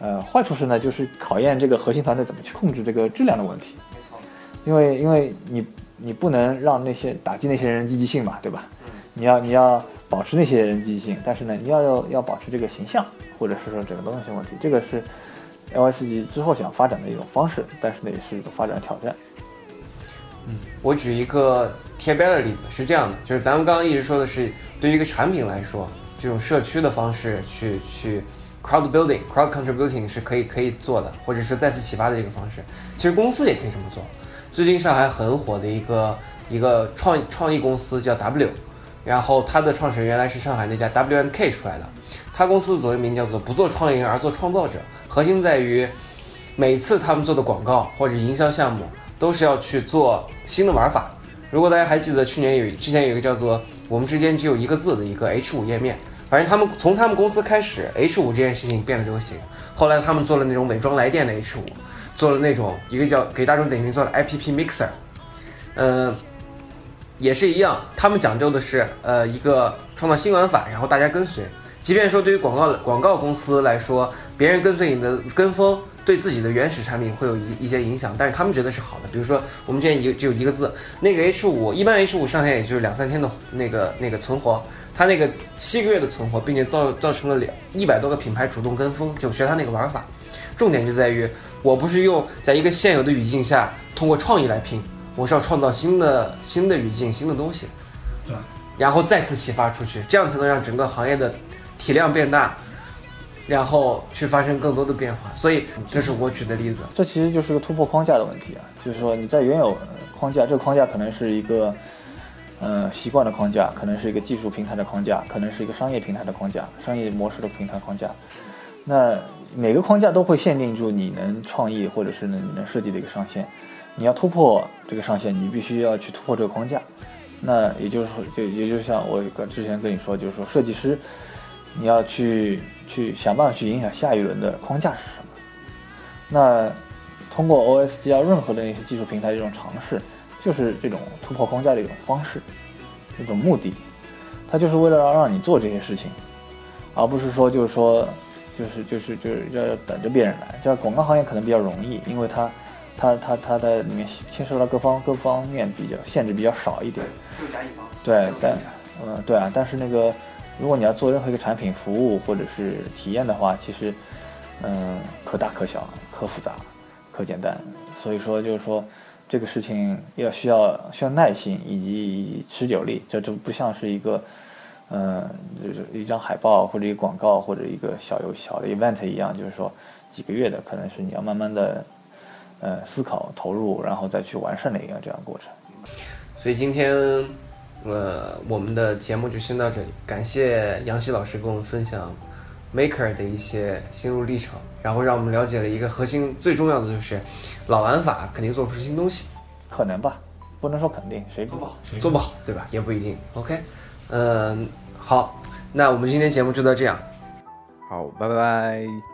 呃，坏处是呢，就是考验这个核心团队怎么去控制这个质量的问题。没错因为因为你你不能让那些打击那些人积极性嘛，对吧？你要你要保持那些人积极性，但是呢，你要要要保持这个形象，或者是说整个东西问题，这个是 LSG 之后想发展的一种方式，但是呢，也是一种发展挑战。嗯我举一个贴边的例子，是这样的，就是咱们刚刚一直说的是，对于一个产品来说，这种社区的方式去去 crowd building、crowd contributing 是可以可以做的，或者是再次启发的这个方式。其实公司也可以这么做。最近上海很火的一个一个创创意公司叫 W，然后它的创始人原来是上海那家 WMK 出来的，他公司的座右铭叫做“不做创业而做创造者”，核心在于每次他们做的广告或者营销项目。都是要去做新的玩法。如果大家还记得去年有之前有一个叫做“我们之间只有一个字”的一个 H 五页面，反正他们从他们公司开始，H 五这件事情变得流行。后来他们做了那种伪装来电的 H 五，做了那种一个叫给大众点评做了 IPP Mixer，嗯，也是一样，他们讲究的是呃一个创造新玩法，然后大家跟随。即便说对于广告广告公司来说，别人跟随你的跟风。对自己的原始产品会有一一些影响，但是他们觉得是好的。比如说，我们之前一个只有一个字，那个 H 五，一般 H 五上线也就是两三天的那个那个存活，它那个七个月的存活，并且造造成了两一百多个品牌主动跟风，就学它那个玩法。重点就在于，我不是用在一个现有的语境下通过创意来拼，我是要创造新的新的语境、新的东西，对，然后再次启发出去，这样才能让整个行业的体量变大。然后去发生更多的变化，所以这是我举的例子。这其实就是个突破框架的问题啊，就是说你在原有框架，这个框架可能是一个，呃，习惯的框架，可能是一个技术平台的框架，可能是一个商业平台的框架，商业模式的平台框架。那每个框架都会限定住你能创意或者是呢你能设计的一个上限。你要突破这个上限，你必须要去突破这个框架。那也就是说，就也就像我之前跟你说，就是说设计师。你要去去想办法去影响下一轮的框架是什么？那通过 OSGL 任何的一些技术平台这种尝试，就是这种突破框架的一种方式，一种目的，它就是为了要让你做这些事情，而不是说就是说就是就是就是要等着别人来。这广告行业可能比较容易，因为它它它它的里面牵涉到各方各方面比较限制比较少一点。对，但嗯对啊，但是那个。如果你要做任何一个产品、服务或者是体验的话，其实，嗯，可大可小，可复杂，可简单。所以说，就是说，这个事情要需要需要耐心以及持久力。这就不像是一个，嗯，就是一张海报或者一个广告或者一个小游小的 event 一样，就是说几个月的，可能是你要慢慢的，呃，思考、投入，然后再去完善的一个这样过程。所以今天。呃，我们的节目就先到这里，感谢杨希老师跟我们分享 Maker 的一些心路历程，然后让我们了解了一个核心，最重要的就是老玩法肯定做不出新东西，可能吧，不能说肯定，谁做不好，做不好，对吧？也不一定。OK，嗯，好，那我们今天节目就到这样，好，拜拜。